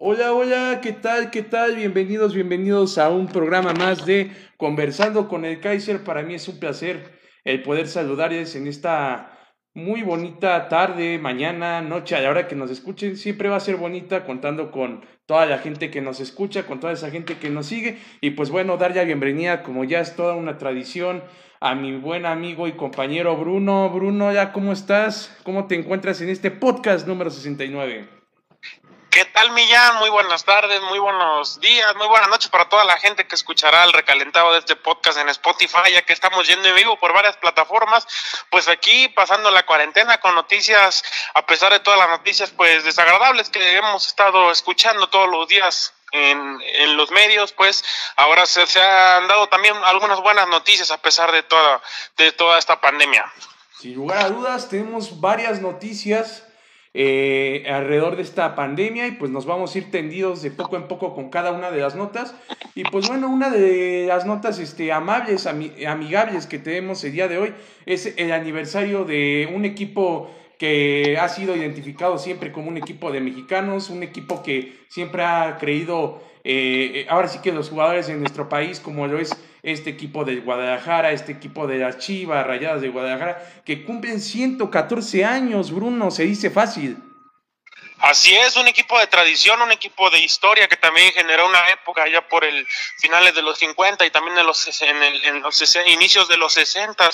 Hola, hola, ¿qué tal? ¿Qué tal? Bienvenidos, bienvenidos a un programa más de Conversando con el Kaiser. Para mí es un placer el poder saludarles en esta muy bonita tarde, mañana, noche, a la hora que nos escuchen. Siempre va a ser bonita contando con toda la gente que nos escucha, con toda esa gente que nos sigue. Y pues bueno, dar ya bienvenida, como ya es toda una tradición, a mi buen amigo y compañero Bruno. Bruno, ¿ya cómo estás? ¿Cómo te encuentras en este podcast número 69? ¿Qué tal, Millán? Muy buenas tardes, muy buenos días, muy buenas noches para toda la gente que escuchará el recalentado de este podcast en Spotify, ya que estamos yendo en vivo por varias plataformas. Pues aquí pasando la cuarentena con noticias, a pesar de todas las noticias pues desagradables que hemos estado escuchando todos los días en, en los medios, pues ahora se, se han dado también algunas buenas noticias a pesar de toda, de toda esta pandemia. Sin lugar a dudas, tenemos varias noticias eh, alrededor de esta pandemia y pues nos vamos a ir tendidos de poco en poco con cada una de las notas. Y pues bueno, una de las notas este, amables, ami- amigables que tenemos el día de hoy es el aniversario de un equipo que ha sido identificado siempre como un equipo de mexicanos, un equipo que siempre ha creído, eh, ahora sí que los jugadores en nuestro país, como lo es este equipo de Guadalajara, este equipo de las Chivas Rayadas de Guadalajara, que cumplen 114 años, Bruno, se dice fácil. Así es, un equipo de tradición, un equipo de historia que también generó una época ya por el finales de los 50 y también en los, inicios de los 60,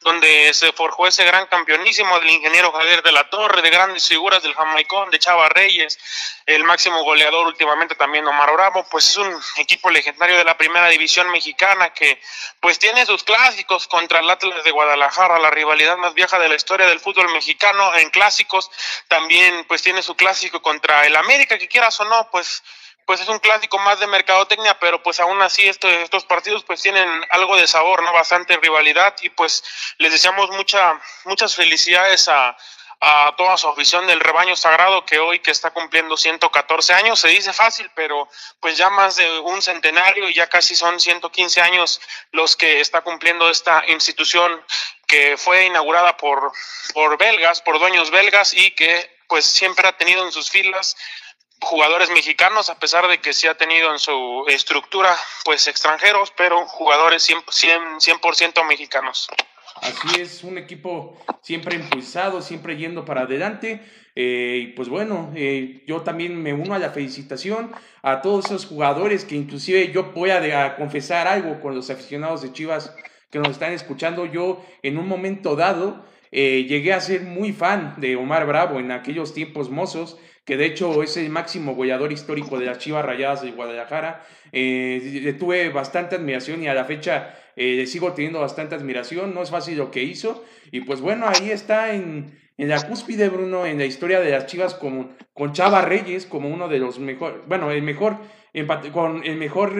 donde se forjó ese gran campeonísimo del ingeniero Javier de la Torre, de grandes figuras del Jamaicón, de Chava Reyes, el máximo goleador últimamente también Omar Bravo, pues es un equipo legendario de la primera división mexicana que pues tiene sus clásicos contra el Atlas de Guadalajara, la rivalidad más vieja de la historia del fútbol mexicano en clásicos, también pues tiene su clásico contra el América, que quieras o no, pues pues es un clásico más de mercadotecnia, pero pues aún así este- estos partidos pues tienen algo de sabor, ¿no? Bastante rivalidad y pues les deseamos mucha, muchas felicidades a, a toda su afición del rebaño sagrado que hoy que está cumpliendo 114 años, se dice fácil, pero pues ya más de un centenario y ya casi son 115 años los que está cumpliendo esta institución que fue inaugurada por, por belgas, por dueños belgas y que pues siempre ha tenido en sus filas jugadores mexicanos, a pesar de que sí ha tenido en su estructura pues extranjeros, pero jugadores 100%, 100, 100% mexicanos. Así es, un equipo siempre impulsado, siempre yendo para adelante. Eh, y pues bueno, eh, yo también me uno a la felicitación a todos esos jugadores que inclusive yo voy a, a confesar algo con los aficionados de Chivas que nos están escuchando. Yo en un momento dado eh, llegué a ser muy fan de Omar Bravo en aquellos tiempos mozos, que de hecho es el máximo goleador histórico de las Chivas Rayadas de Guadalajara. Eh, tuve bastante admiración y a la fecha eh, sigo teniendo bastante admiración. No es fácil lo que hizo. Y pues bueno, ahí está en, en la cúspide, Bruno, en la historia de las Chivas como, con Chava Reyes como uno de los mejores, bueno, el mejor, con el mejor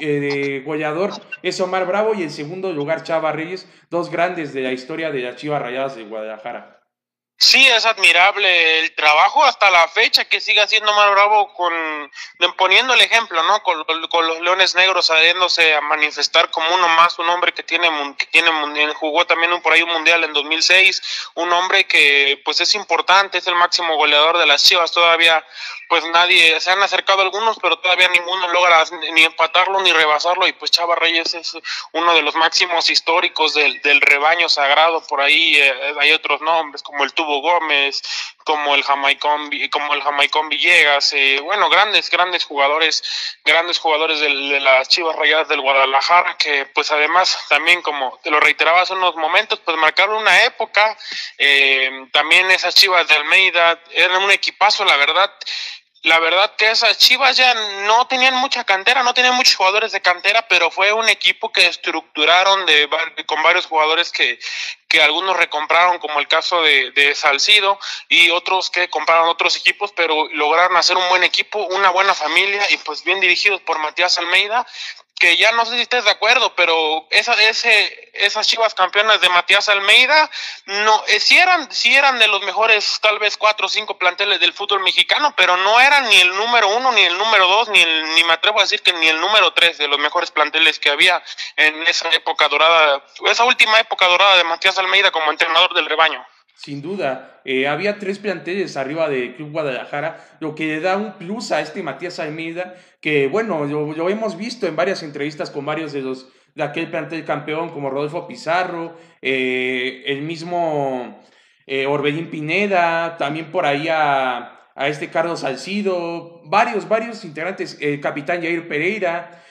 eh, goleador es Omar Bravo y en segundo lugar Chava Reyes, dos grandes de la historia de las Chivas Rayadas de Guadalajara. Sí, es admirable el trabajo hasta la fecha que sigue haciendo Omar Bravo con poniendo el ejemplo, ¿no? Con, con los Leones Negros saliéndose a manifestar como uno más, un hombre que tiene que tiene mun- jugó también un, por ahí un mundial en 2006, un hombre que pues es importante, es el máximo goleador de las Chivas, todavía pues nadie se han acercado algunos, pero todavía ninguno logra ni empatarlo ni rebasarlo y pues Chava Reyes es uno de los máximos históricos del, del rebaño sagrado, por ahí eh, hay otros nombres como el Tubo Gómez, como el Jamaicón, como el Jamaicón Villegas, eh, bueno, grandes, grandes jugadores, grandes jugadores de las Chivas Rayadas del Guadalajara, que pues además también como te lo reiteraba hace unos momentos, pues marcaron una época, eh, también esas Chivas de Almeida eran un equipazo, la verdad, la verdad que esas Chivas ya no tenían mucha cantera, no tenían muchos jugadores de cantera, pero fue un equipo que estructuraron de, con varios jugadores que, que algunos recompraron, como el caso de, de Salcido, y otros que compraron otros equipos, pero lograron hacer un buen equipo, una buena familia y pues bien dirigidos por Matías Almeida, que ya no sé si estés de acuerdo, pero esa, ese, esas chivas campeonas de Matías Almeida, no, eh, eran, sí eran de los mejores, tal vez cuatro o cinco planteles del fútbol mexicano, pero no eran ni el número uno, ni el número dos, ni, el, ni me atrevo a decir que ni el número tres de los mejores planteles que había en esa época dorada, esa última época dorada de Matías Almeida como entrenador del rebaño. Sin duda, eh, había tres planteles arriba de Club Guadalajara, lo que le da un plus a este Matías Almeida, que bueno, lo, hemos visto en varias entrevistas con varios de los de aquel plantel campeón, como Rodolfo Pizarro, eh, el mismo eh, Orbelín Pineda, también por ahí a, a, este Carlos Salcido, varios, varios integrantes, el capitán Jair Pereira,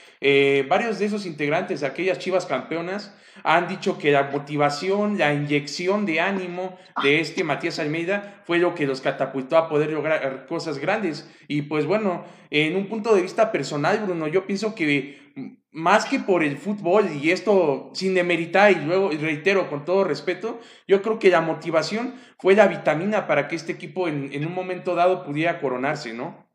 varios de esos integrantes de aquellas chivas campeonas han dicho que la motivación, la inyección de ánimo de este Matías Almeida fue lo que los catapultó a poder lograr cosas grandes. Y pues bueno, en un punto de vista personal, Bruno, yo pienso que más que por el fútbol, y esto sin demeritar y luego reitero con todo respeto, yo creo que la motivación fue la vitamina para que este equipo en, en un momento dado pudiera coronarse, ¿no?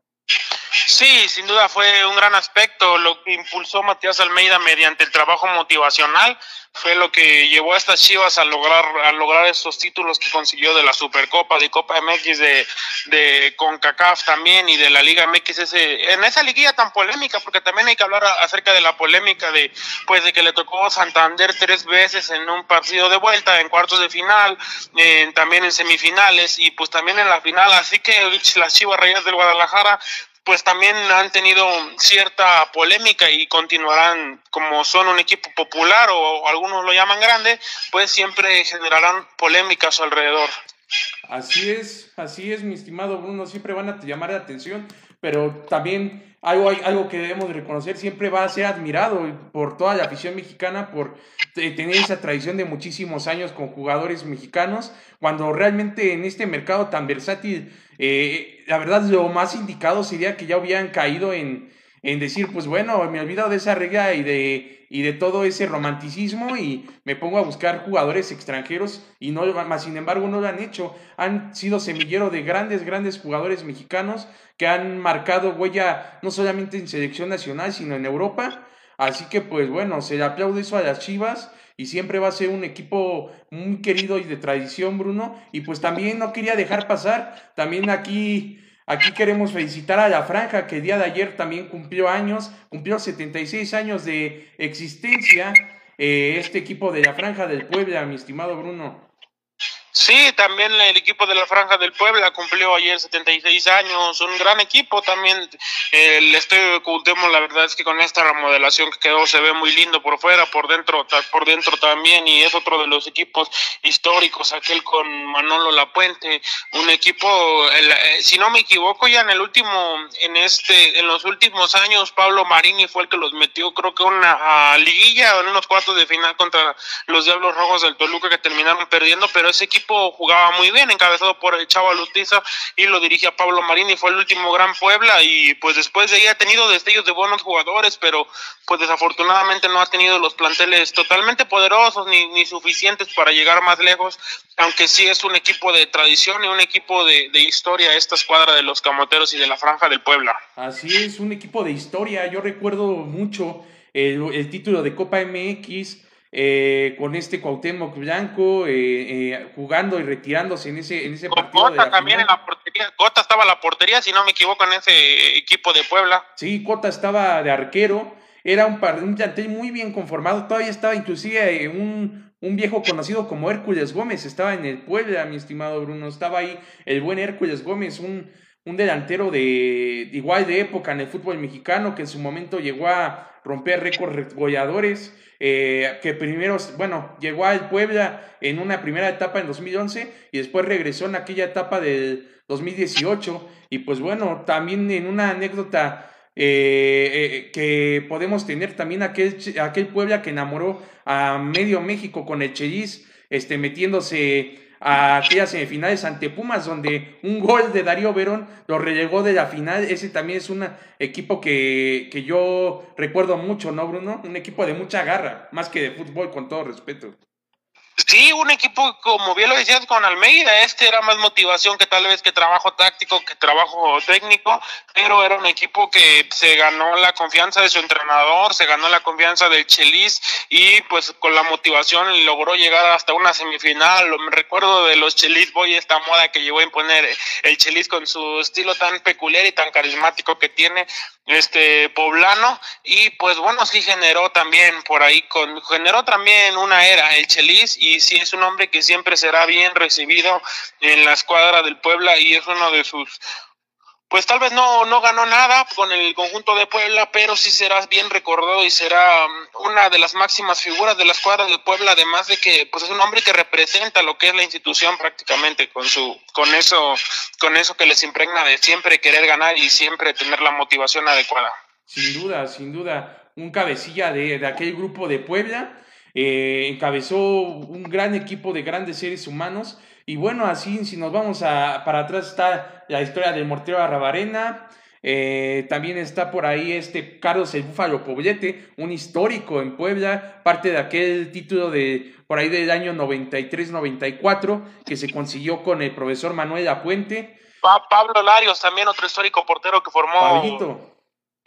Sí, sin duda fue un gran aspecto. Lo que impulsó Matías Almeida mediante el trabajo motivacional fue lo que llevó a estas Chivas a lograr a lograr estos títulos que consiguió de la Supercopa, de Copa MX, de, de CONCACAF también y de la Liga MX ese, en esa liguilla tan polémica, porque también hay que hablar acerca de la polémica de pues de que le tocó Santander tres veces en un partido de vuelta, en cuartos de final, también en semifinales y pues también en la final, así que las Chivas Reyes del Guadalajara pues también han tenido cierta polémica y continuarán como son un equipo popular o algunos lo llaman grande, pues siempre generarán polémicas alrededor. Así es, así es, mi estimado Bruno, siempre van a llamar la atención, pero también algo, algo que debemos reconocer, siempre va a ser admirado por toda la afición mexicana por tener esa tradición de muchísimos años con jugadores mexicanos, cuando realmente en este mercado tan versátil eh, la verdad, lo más indicado sería que ya hubieran caído en, en decir, pues bueno, me olvido de esa regla y de, y de todo ese romanticismo y me pongo a buscar jugadores extranjeros y no, más sin embargo no lo han hecho. Han sido semillero de grandes, grandes jugadores mexicanos que han marcado huella no solamente en selección nacional, sino en Europa. Así que pues bueno, se le aplaude eso a las Chivas y siempre va a ser un equipo muy querido y de tradición, Bruno. Y pues también no quería dejar pasar, también aquí, aquí queremos felicitar a la franja que día de ayer también cumplió años, cumplió 76 años de existencia. Eh, este equipo de la franja del Puebla, mi estimado Bruno. Sí, también el equipo de la Franja del Puebla cumplió ayer 76 años, un gran equipo también. El Estadio de la verdad es que con esta remodelación que quedó se ve muy lindo por fuera, por dentro, por dentro también, y es otro de los equipos históricos, aquel con Manolo Lapuente, un equipo, eh, si no me equivoco, ya en el último, en este, en los últimos años, Pablo Marini fue el que los metió, creo que una liguilla en unos cuartos de final contra los Diablos Rojos del Toluca que terminaron perdiendo, pero ese equipo jugaba muy bien, encabezado por el Chavo Lutiza y lo dirigía Pablo Marini, fue el último gran Puebla y pues después de ahí ha tenido destellos de buenos jugadores, pero pues desafortunadamente no ha tenido los planteles totalmente poderosos ni, ni suficientes para llegar más lejos, aunque sí es un equipo de tradición y un equipo de, de historia esta escuadra de los Camoteros y de la Franja del Puebla. Así es, un equipo de historia, yo recuerdo mucho el, el título de Copa MX, eh, con este Cuauhtémoc Blanco eh, eh, jugando y retirándose en ese, en ese partido. Cota también en la portería. Cota estaba en la portería, si no me equivoco, en ese equipo de Puebla. Sí, Cota estaba de arquero. Era un, un plantel muy bien conformado. Todavía estaba inclusive un, un viejo conocido como Hércules Gómez. Estaba en el Puebla, mi estimado Bruno. Estaba ahí el buen Hércules Gómez, un, un delantero de, igual de época en el fútbol mexicano que en su momento llegó a romper récords goleadores. Eh, que primero, bueno, llegó al Puebla en una primera etapa en 2011 y después regresó en aquella etapa del 2018 y pues bueno, también en una anécdota eh, eh, que podemos tener también aquel, aquel Puebla que enamoró a medio México con el Chelis, este, metiéndose a aquellas semifinales ante Pumas, donde un gol de Darío Verón lo relegó de la final. Ese también es un equipo que, que yo recuerdo mucho, ¿no, Bruno? Un equipo de mucha garra, más que de fútbol, con todo respeto. Sí, un equipo, como bien lo decías con Almeida, este era más motivación que tal vez que trabajo táctico, que trabajo técnico, pero era un equipo que se ganó la confianza de su entrenador, se ganó la confianza del Chelis y pues con la motivación logró llegar hasta una semifinal. Me recuerdo de los Chelis Boy, esta moda que llegó a imponer el Chelis con su estilo tan peculiar y tan carismático que tiene este poblano y pues bueno, sí generó también por ahí, con, generó también una era el Chelis y sí es un hombre que siempre será bien recibido en la escuadra del Puebla y es uno de sus pues tal vez no, no ganó nada con el conjunto de Puebla, pero sí será bien recordado y será um, una de las máximas figuras de la escuadra de Puebla, además de que pues es un hombre que representa lo que es la institución prácticamente con su con eso con eso que les impregna de siempre querer ganar y siempre tener la motivación adecuada. Sin duda, sin duda, un cabecilla de, de aquel grupo de Puebla eh, encabezó un gran equipo de grandes seres humanos. Y bueno, así si nos vamos a, para atrás está la historia del Mortero Arrabarena. Eh, también está por ahí este Carlos el Búfalo Poblete, un histórico en Puebla, parte de aquel título de por ahí del año 93-94 que se consiguió con el profesor Manuel Apuente. Pablo Larios, también otro histórico portero que formó. Pablito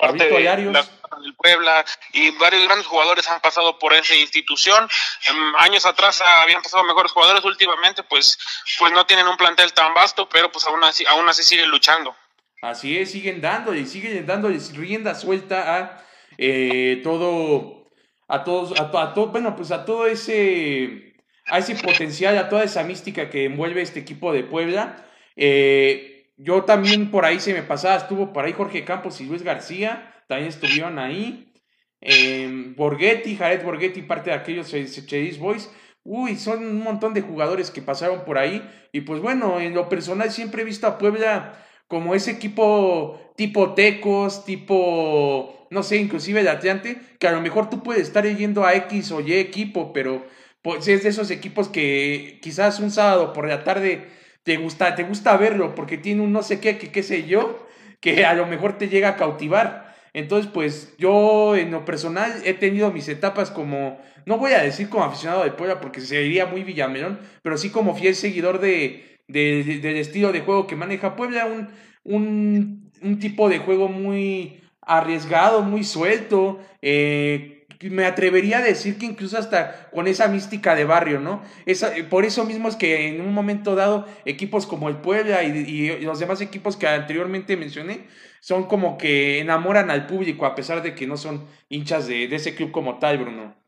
parte de la, del Puebla y varios grandes jugadores han pasado por esa institución. Em, años atrás habían pasado mejores jugadores, últimamente pues, pues no tienen un plantel tan vasto, pero pues aún así, aún así siguen luchando. Así es, siguen dándole, siguen dándole rienda suelta a eh, todo, a todos, a, a todo, bueno, pues a todo ese, a ese potencial, a toda esa mística que envuelve este equipo de Puebla. Eh, yo también por ahí se me pasaba, estuvo por ahí Jorge Campos y Luis García, también estuvieron ahí. Eh, Borghetti, Jared Borghetti, parte de aquellos Chedis Boys. Uy, son un montón de jugadores que pasaron por ahí. Y pues bueno, en lo personal siempre he visto a Puebla como ese equipo tipo Tecos, tipo, no sé, inclusive de Atlante, que a lo mejor tú puedes estar yendo a X o Y equipo, pero pues es de esos equipos que quizás un sábado por la tarde te gusta, te gusta verlo porque tiene un no sé qué, que qué sé yo, que a lo mejor te llega a cautivar. Entonces, pues yo en lo personal he tenido mis etapas como, no voy a decir como aficionado de Puebla porque sería muy Villamelón, pero sí como fiel seguidor de, del estilo de juego que maneja Puebla, un, un, un tipo de juego muy arriesgado, muy suelto, eh, me atrevería a decir que incluso hasta con esa mística de barrio, ¿no? Esa, eh, por eso mismo es que en un momento dado equipos como el Puebla y, los demás equipos que anteriormente mencioné son como que enamoran al público a pesar de que no son hinchas de, de ese club como tal, Bruno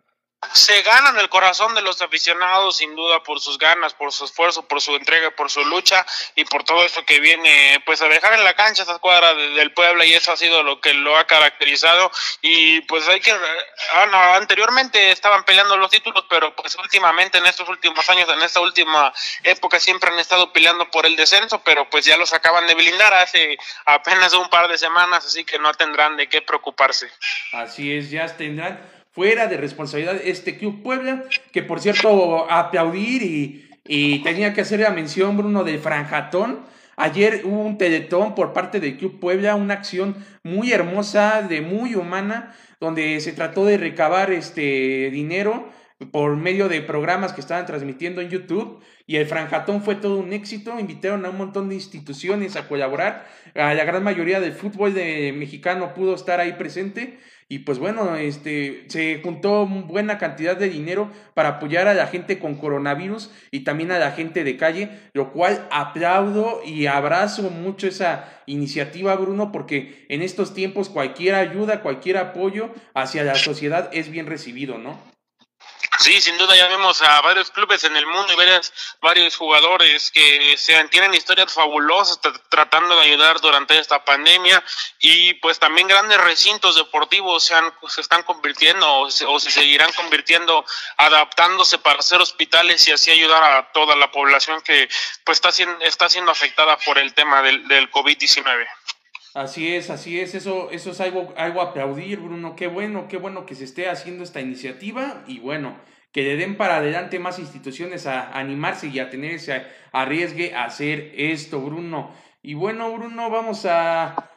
se ganan el corazón de los aficionados sin duda por sus ganas, por su esfuerzo, por su entrega, por su lucha y por todo esto que viene pues a dejar en la cancha esta cuadra del Puebla y eso ha sido lo que lo ha caracterizado y pues hay que ah, anteriormente estaban peleando los títulos pero pues últimamente en estos últimos años en esta última época siempre han estado peleando por el descenso pero pues ya los acaban de blindar hace apenas un par de semanas así que no tendrán de qué preocuparse. Así es, ya tendrán fuera de responsabilidad este Club Puebla, que por cierto, aplaudir y, y tenía que hacer la mención, Bruno, del Franjatón. Ayer hubo un teletón por parte del Club Puebla, una acción muy hermosa, de muy humana, donde se trató de recabar este dinero por medio de programas que estaban transmitiendo en YouTube y el Franjatón fue todo un éxito, invitaron a un montón de instituciones a colaborar, la gran mayoría del fútbol de mexicano pudo estar ahí presente y pues bueno, este, se juntó buena cantidad de dinero para apoyar a la gente con coronavirus y también a la gente de calle, lo cual aplaudo y abrazo mucho esa iniciativa, Bruno, porque en estos tiempos cualquier ayuda, cualquier apoyo hacia la sociedad es bien recibido, ¿no? Sí, sin duda ya vemos a varios clubes en el mundo y varios, varios jugadores que se, tienen historias fabulosas tratando de ayudar durante esta pandemia y pues también grandes recintos deportivos se, han, se están convirtiendo o se, seguirán convirtiendo, adaptándose para ser hospitales y así ayudar a toda la población que pues está, siendo, está siendo afectada por el tema del, del COVID-19. Así es, así es, eso, eso es algo, algo a aplaudir, Bruno, qué bueno, qué bueno que se esté haciendo esta iniciativa y bueno, que le den para adelante más instituciones a, animarse y a tener ese arriesgue a hacer esto, Bruno. Y bueno, Bruno, vamos a,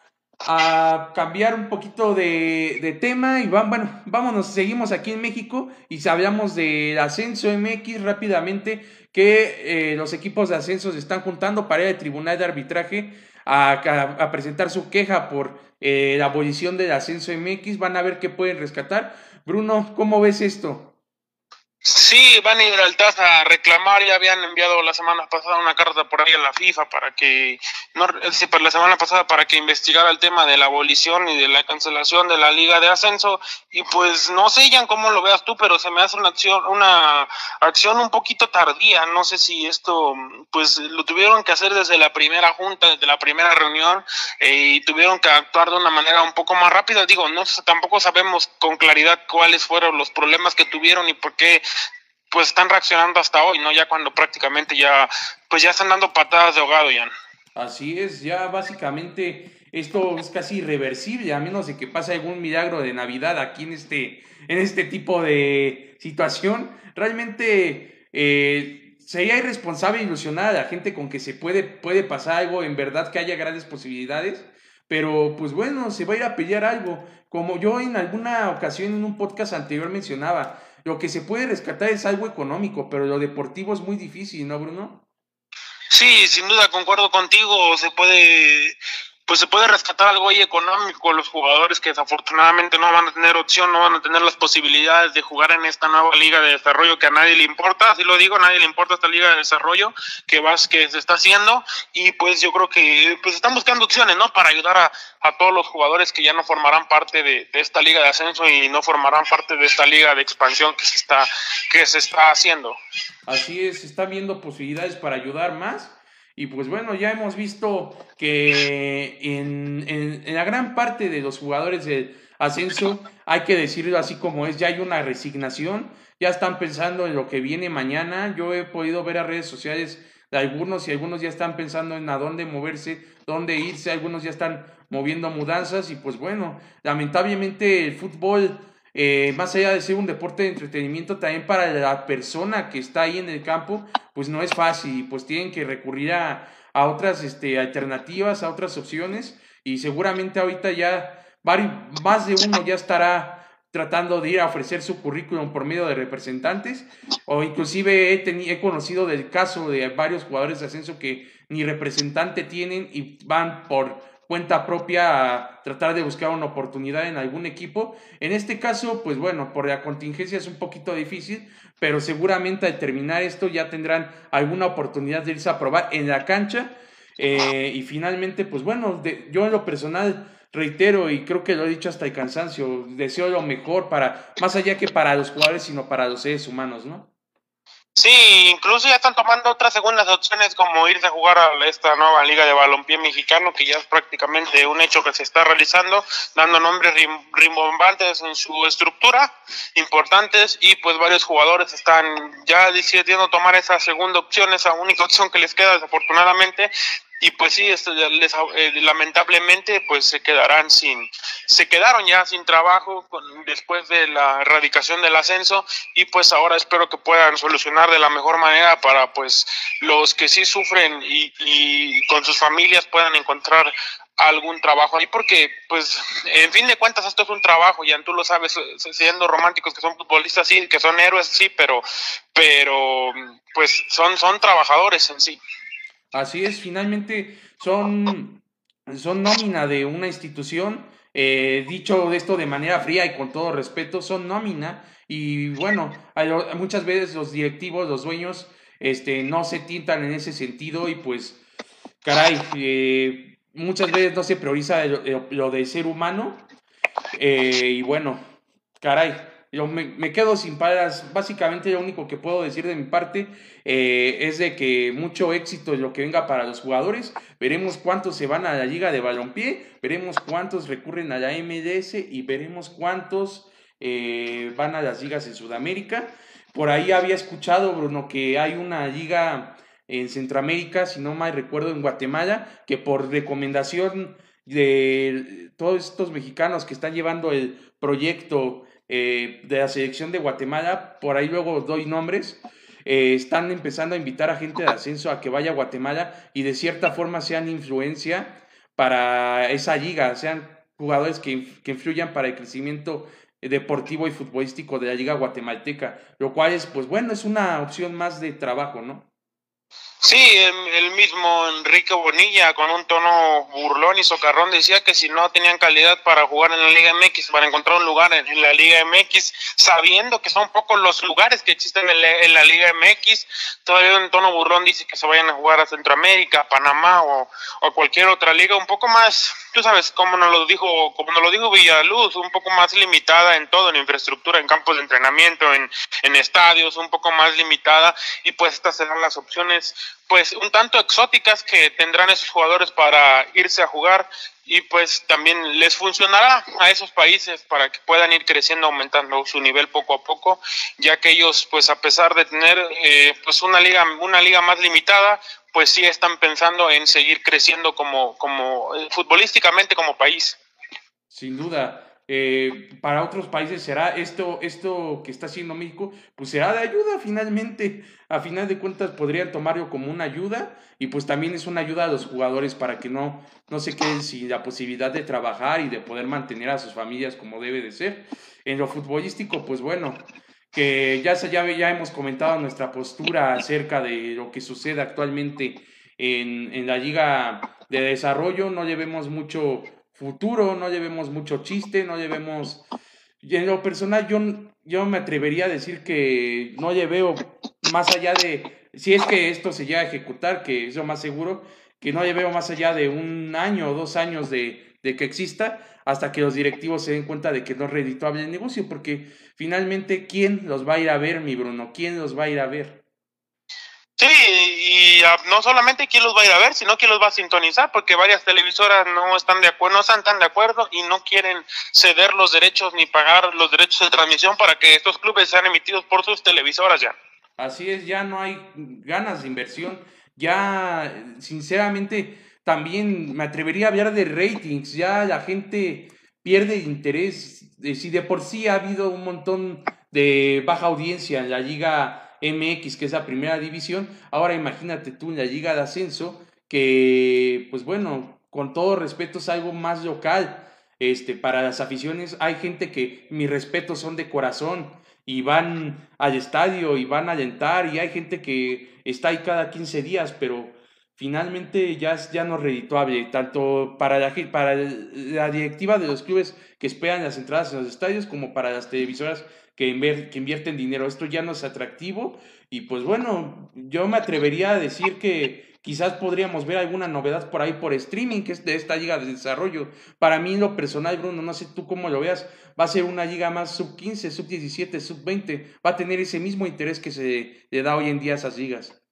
cambiar un poquito de, tema y van, bueno, vámonos, seguimos aquí en México y hablamos del ascenso MX rápidamente, que eh, los equipos de ascenso se están juntando para al tribunal de arbitraje a, presentar su queja por eh, la abolición del ascenso MX, van a ver qué pueden rescatar. Bruno, ¿cómo ves esto? Sí, van a ir al TAS a reclamar, ya habían enviado la semana pasada una carta por ahí a la FIFA para que, no, sí, la semana pasada para que investigara el tema de la abolición y de la cancelación de la Liga de Ascenso, y pues no sé, Jan, cómo lo veas tú, pero se me hace una acción, una acción un poquito tardía, no sé si esto, pues lo tuvieron que hacer desde la primera junta, desde la primera reunión, eh, y tuvieron que actuar de una manera un poco más rápida, digo, no tampoco sabemos con claridad cuáles fueron los problemas que tuvieron y por qué pues están reaccionando hasta hoy, ¿no? Ya cuando prácticamente ya, pues ya están dando patadas de ahogado, ya. Así es, ya básicamente esto es casi irreversible, a menos de que pase algún milagro de Navidad aquí en este, en este tipo de situación. Realmente eh, sería irresponsable ilusionar a la gente con que se puede, puede pasar algo, en verdad que haya grandes posibilidades, pero pues bueno, se va a ir a pelear algo. Como yo en alguna ocasión en un podcast anterior mencionaba, lo que se puede rescatar es algo económico, pero lo deportivo es muy difícil, ¿no, Bruno? Sí, sin duda, concuerdo contigo. Se puede pues se puede rescatar algo ahí económico los jugadores que desafortunadamente no van a tener opción, no van a tener las posibilidades de jugar en esta nueva liga de desarrollo que a nadie le importa, así lo digo, a nadie le importa esta liga de desarrollo que vas que se está haciendo y pues yo creo que pues están buscando opciones, ¿no? Para ayudar a, a todos los jugadores que ya no formarán parte de, de, esta liga de ascenso y no formarán parte de esta liga de expansión que se está que se está haciendo. Así es, se están viendo posibilidades para ayudar más y pues bueno, ya hemos visto que en, en, la gran parte de los jugadores del ascenso, hay que decirlo así como es, ya hay una resignación, ya están pensando en lo que viene mañana. Yo he podido ver a redes sociales de algunos y algunos ya están pensando en a dónde moverse, dónde irse, algunos ya están moviendo mudanzas y pues bueno, lamentablemente el fútbol eh, más allá de ser un deporte de entretenimiento, también para la persona que está ahí en el campo, pues no es fácil, pues tienen que recurrir a, a otras este, alternativas, a otras opciones, y seguramente ahorita ya más de uno ya estará tratando de ir a ofrecer su currículum por medio de representantes, o inclusive he, he conocido del caso de varios jugadores de ascenso que ni representante tienen y van por cuenta propia a tratar de buscar una oportunidad en algún equipo. En este caso, pues bueno, por la contingencia es un poquito difícil, pero seguramente al terminar esto ya tendrán alguna oportunidad de irse a probar en la cancha. Eh, y finalmente, pues bueno, yo en lo personal reitero y creo que lo he dicho hasta el cansancio, deseo lo mejor para, más allá que para los jugadores, sino para los seres humanos, ¿no? Sí, incluso ya están tomando otras segundas opciones como irse a jugar a esta nueva liga de balompié mexicano que ya es prácticamente un hecho que se está realizando, dando nombres rimbombantes en su estructura, importantes y pues varios jugadores están ya decidiendo tomar esa segunda opción, esa única opción que les queda desafortunadamente y pues sí, esto les, eh, lamentablemente pues se quedarán sin, se quedaron ya sin trabajo con, después de la erradicación del ascenso. Y pues ahora espero que puedan solucionar de la mejor manera para pues los que sí sufren y, y con sus familias puedan encontrar algún trabajo ahí porque pues en fin de cuentas esto es un trabajo ya tú lo sabes siendo románticos que son futbolistas sí que son héroes sí pero pero pues son son trabajadores en sí Así es, finalmente son, son nómina de una institución, eh, dicho esto de manera fría y con todo respeto, son nómina y bueno, muchas veces los directivos, los dueños, este, no se tintan en ese sentido y pues, caray, eh, muchas veces no se prioriza lo, del ser humano eh, y bueno, caray, yo me, quedo sin palabras. Básicamente lo único que puedo decir de mi parte eh, es de que mucho éxito es lo que venga para los jugadores. Veremos cuántos se van a la liga de balompié, veremos cuántos recurren a la MLS y veremos cuántos eh, van a las ligas en Sudamérica. Por ahí había escuchado, Bruno, que hay una liga en Centroamérica, si no mal recuerdo, en Guatemala, que por recomendación de todos estos mexicanos que están llevando el proyecto eh, de la selección de Guatemala, por ahí luego doy nombres, eh, están empezando a invitar a gente de ascenso a que vaya a Guatemala y de cierta forma sean influencia para esa liga, sean jugadores que, que influyan para el crecimiento deportivo y futbolístico de la liga guatemalteca, lo cual es, pues bueno, es una opción más de trabajo, ¿no? Sí, el, mismo Enrique Bonilla, con un tono burlón y socarrón, decía que si no tenían calidad para jugar en la Liga MX, para encontrar un lugar en, la Liga MX, sabiendo que son pocos los lugares que existen en la, Liga MX, todavía un tono burlón dice que se vayan a jugar a Centroamérica, Panamá o, o cualquier otra liga un poco más tú sabes, como nos lo dijo, como nos lo dijo Villaluz, un poco más limitada en todo, en infraestructura, en campos de entrenamiento, en, en estadios, un poco más limitada, y pues estas serán las opciones, pues un tanto exóticas que tendrán esos jugadores para irse a jugar y pues también les funcionará a esos países para que puedan ir creciendo, aumentando su nivel poco a poco, ya que ellos, pues a pesar de tener eh, pues una liga, una liga más limitada, pues sí están pensando en seguir creciendo como, como eh, futbolísticamente como país. Sin duda. Eh, para otros países será esto, esto que está haciendo México, pues será de ayuda finalmente. A final de cuentas podrían tomarlo como una ayuda y pues también es una ayuda a los jugadores para que no, no se queden sin la posibilidad de trabajar y de poder mantener a sus familias como debe de ser. En lo futbolístico, pues bueno, que ya, ya, ya hemos comentado nuestra postura acerca de lo que sucede actualmente en, en la liga de desarrollo, no llevemos mucho futuro, no llevemos mucho chiste, no llevemos... En lo personal, yo, yo me atrevería a decir que no lleveo más allá de, si es que esto se llega a ejecutar, que es lo más seguro, que no lleveo más allá de un año o dos años de, que exista, hasta que los directivos se den cuenta de que no es redituable el negocio, porque finalmente, ¿quién los va a ir a ver, mi Bruno? ¿Quién los va a ir a ver? Sí, y no solamente quién los va a ir a ver, sino quién los va a sintonizar, porque varias televisoras no están de acuerdo, no están tan de acuerdo y no quieren ceder los derechos ni pagar los derechos de transmisión para que estos clubes sean emitidos por sus televisoras ya. Así es, ya no hay ganas de inversión, ya sinceramente también me atrevería a hablar de ratings, ya la gente pierde interés, si de por sí ha habido un montón de baja audiencia en la Liga MX, que es la primera división, ahora imagínate tú en la Liga de Ascenso, que pues bueno, con todo respeto es algo más local, este, para las aficiones hay gente que mis respetos son de corazón y van al estadio y van a alentar y hay gente que está ahí cada 15 días, pero finalmente ya, ya no es redituable, tanto para la, para la directiva de los clubes que esperan las entradas en los estadios como para las televisoras que, que invierten dinero. Esto ya no es atractivo y pues bueno, yo me atrevería a decir que quizás podríamos ver alguna novedad por ahí por streaming, que es de esta liga de desarrollo. Para mí, lo personal, Bruno, no sé tú cómo lo veas, va a ser una liga más sub 15, sub 17, sub 20, va a tener ese mismo interés que se le da hoy en día a esas ligas.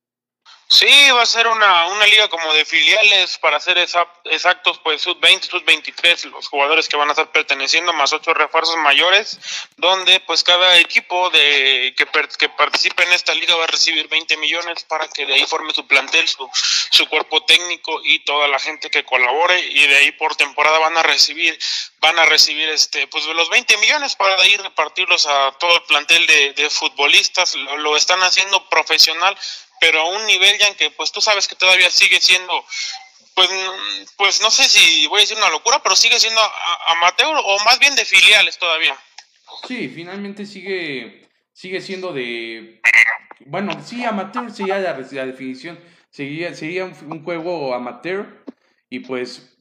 Sí, va a ser una, una liga como de filiales, para ser exactos, pues sub-20, sub-23, los jugadores que van a estar perteneciendo, más ocho refuerzos mayores, donde pues cada equipo de que, que participe en esta liga va a recibir 20 millones para que de ahí forme su plantel, su, su cuerpo técnico y toda la gente que colabore, y de ahí por temporada van a recibir, van a recibir este, pues los 20 millones para de ahí repartirlos a todo el plantel de, de futbolistas, lo están haciendo profesional pero a un nivel ya en que pues tú sabes que todavía sigue siendo pues, pues no sé si voy a decir una locura, pero sigue siendo amateur o más bien de filiales todavía. Sí, finalmente sigue sigue siendo de bueno, sí, amateur sería la, la definición, sería, sería un, juego amateur y pues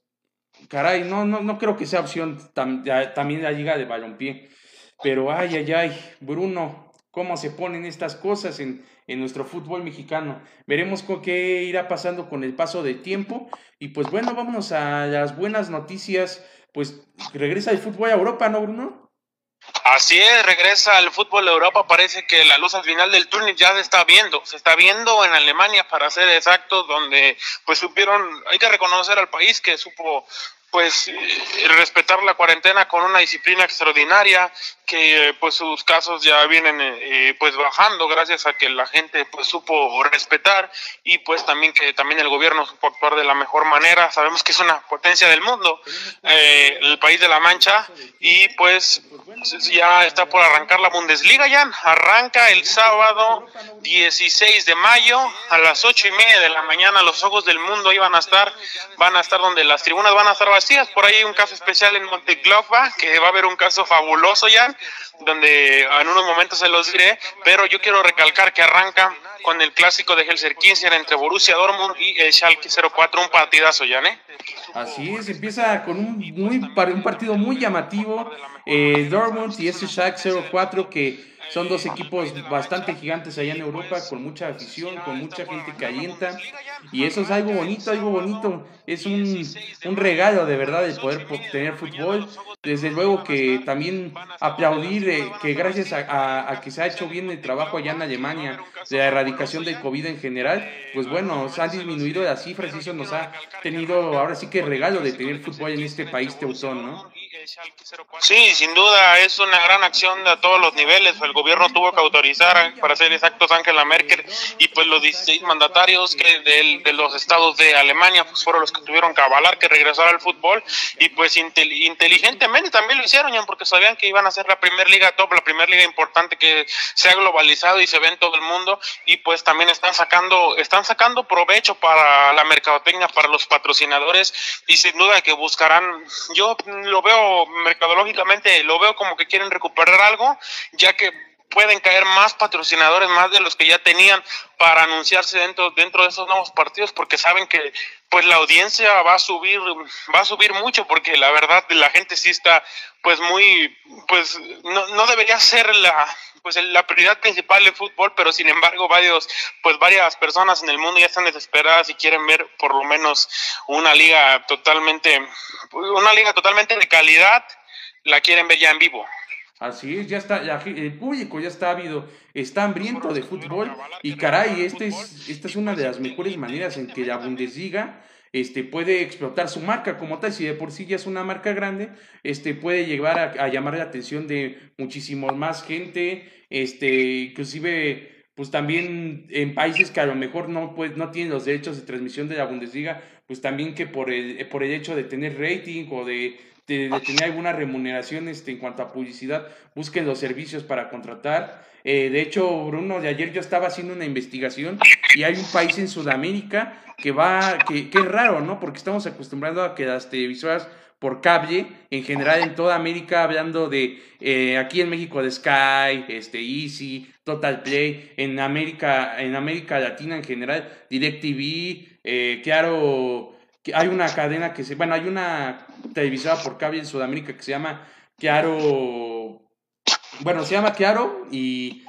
caray, no, no, no creo que sea opción también la liga de balompié. Pero ay, ay, ay, Bruno, cómo se ponen estas cosas en, en nuestro fútbol mexicano. Veremos con qué irá pasando con el paso del tiempo. Y pues bueno, vámonos a las buenas noticias. Pues regresa el fútbol a Europa, ¿no, Bruno? Así es, regresa al fútbol de Europa. Parece que la luz al final del túnel ya se está viendo. Se está viendo en Alemania, para ser exactos, donde pues supieron, hay que reconocer al país que supo pues eh, respetar la cuarentena con una disciplina extraordinaria, que pues sus casos ya vienen eh, pues bajando gracias a que la gente pues supo respetar y pues también que también el gobierno supo actuar de la mejor manera. Sabemos que es una potencia del mundo eh, el país de la Mancha y pues ya está por arrancar la Bundesliga ya arranca el sábado 16 de mayo a las ocho y media de la mañana. Los ojos del mundo iban a estar van a estar donde las tribunas van a estar vacías. Por ahí hay un caso especial en Monteglova que va a haber un caso fabuloso ya donde en unos momentos se los diré, pero yo quiero recalcar que arranca con el clásico de Helsinki entre Borussia Dortmund y el Schalke 04, un partidazo, ya, ¿eh? Así es, empieza con un, muy, un partido muy llamativo, eh, Dortmund y ese Schalke 04 que son dos equipos bastante gigantes allá en Europa, con mucha afición, con mucha gente que alienta. Y eso es algo bonito, algo bonito. Es un, un regalo de verdad el poder tener fútbol. Desde luego que también aplaudir eh, que gracias a, a, que se ha hecho bien el trabajo allá en Alemania de la erradicación del COVID en general, pues bueno, se han disminuido las cifras y eso nos ha tenido ahora sí que regalo de tener fútbol en este país teutón, ¿no? Sí, sin duda es una gran acción a todos los niveles. El gobierno tuvo que autorizar, para ser exactos, Angela Merkel y pues los 16 mandatarios que de, los estados de Alemania pues fueron los que tuvieron que avalar que regresara al fútbol. Y pues inteligentemente también lo hicieron, porque sabían que iban a ser la primera liga top, la primera liga importante que se ha globalizado y se ve en todo el mundo. Y pues también están sacando, están sacando provecho para la mercadotecnia, para los patrocinadores. Y sin duda que buscarán, yo lo veo mercadológicamente lo veo como que quieren recuperar algo, ya que pueden caer más patrocinadores, más de los que ya tenían para anunciarse dentro, dentro de esos nuevos partidos, porque saben que pues la audiencia va a subir, va a subir mucho, porque la verdad la gente sí está pues muy, pues no, no debería ser la, pues la prioridad principal del fútbol, pero sin embargo varios, pues varias personas en el mundo ya están desesperadas y quieren ver por lo menos una liga totalmente, una liga totalmente de calidad, la quieren ver ya en vivo. Así es, ya está, el público ya está ávido, está hambriento de fútbol y caray, este es, esta es una de las mejores maneras en que la Bundesliga este, puede explotar su marca como tal, si de por sí ya es una marca grande, este, puede llevar a, llamar la atención de muchísimo más gente, este, inclusive pues también en países que a lo mejor no, pues, no tienen los derechos de transmisión de la Bundesliga, pues también que por el, por el hecho de tener rating o de, de, tener alguna remuneración este, en cuanto a publicidad, busquen los servicios para contratar. Eh, de hecho, Bruno, de ayer yo estaba haciendo una investigación y hay un país en Sudamérica que va, que, que es raro, ¿no? Porque estamos acostumbrados a que las televisoras por cable, en general en toda América, hablando de eh, aquí en México de Sky, este, Easy, Total Play, en América, en América Latina en general, DirecTV, eh, claro, hay una cadena que se, bueno, hay una televisora por cable en Sudamérica que se llama Claro, bueno, se llama Claro y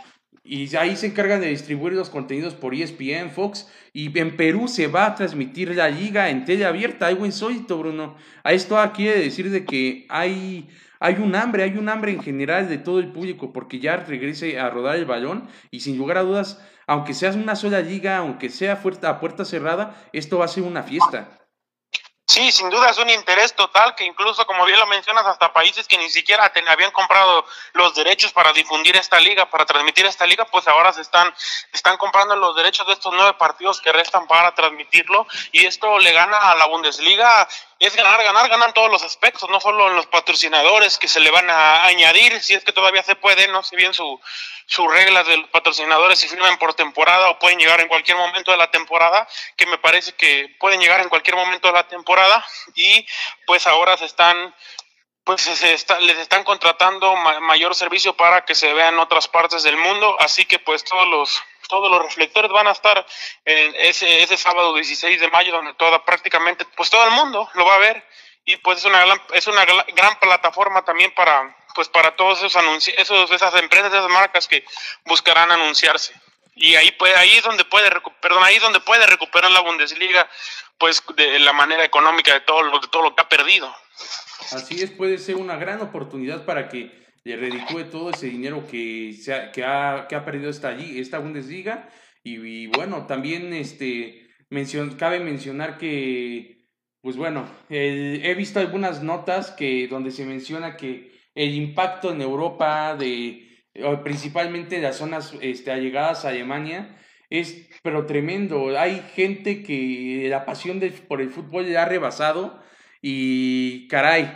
y ahí se encargan de distribuir los contenidos por ESPN, Fox, y en Perú se va a transmitir la liga en tele abierta, algo insólito, Bruno. A esto quiere decir de que hay, hay un hambre, hay un hambre en general de todo el público, porque ya regrese a rodar el balón, y sin lugar a dudas, aunque sea una sola liga, aunque sea a puerta cerrada, esto va a ser una fiesta. Sí, sin duda es un interés total que incluso, como bien lo mencionas, hasta países que ni siquiera habían comprado los derechos para difundir esta liga, para transmitir esta liga, pues ahora se están, comprando los derechos de estos nueve partidos que restan para transmitirlo y esto le gana a la Bundesliga es ganar, ganar, ganan todos los aspectos, no solo en los patrocinadores que se le van a añadir, si es que todavía se puede, no sé bien su, sus reglas de los patrocinadores si firman por temporada o pueden llegar en cualquier momento de la temporada, que me parece que pueden llegar en cualquier momento de la temporada y pues ahora se están pues se está, les están contratando mayor servicio para que se vean otras partes del mundo, así que pues todos los todos los reflectores van a estar en ese, ese sábado 16 de mayo, donde toda, prácticamente, pues todo el mundo lo va a ver. Y pues es una, es una gran plataforma también para, pues para todos esos esos, esas empresas, esas marcas que buscarán anunciarse. Y ahí puede, ahí es donde puede, perdón, ahí es donde puede recuperar la Bundesliga, pues de la manera económica de todo lo, de todo lo que ha perdido. Así es, puede ser una gran oportunidad para que le reditúe todo ese dinero que, se ha, que, ha, perdido esta, esta Bundesliga. Y, bueno, también este, mencion, cabe mencionar que, pues bueno, he visto algunas notas que, donde se menciona que el impacto en Europa de principalmente las zonas este, allegadas a Alemania es pero tremendo. Hay gente que la pasión por el fútbol le ha rebasado y caray,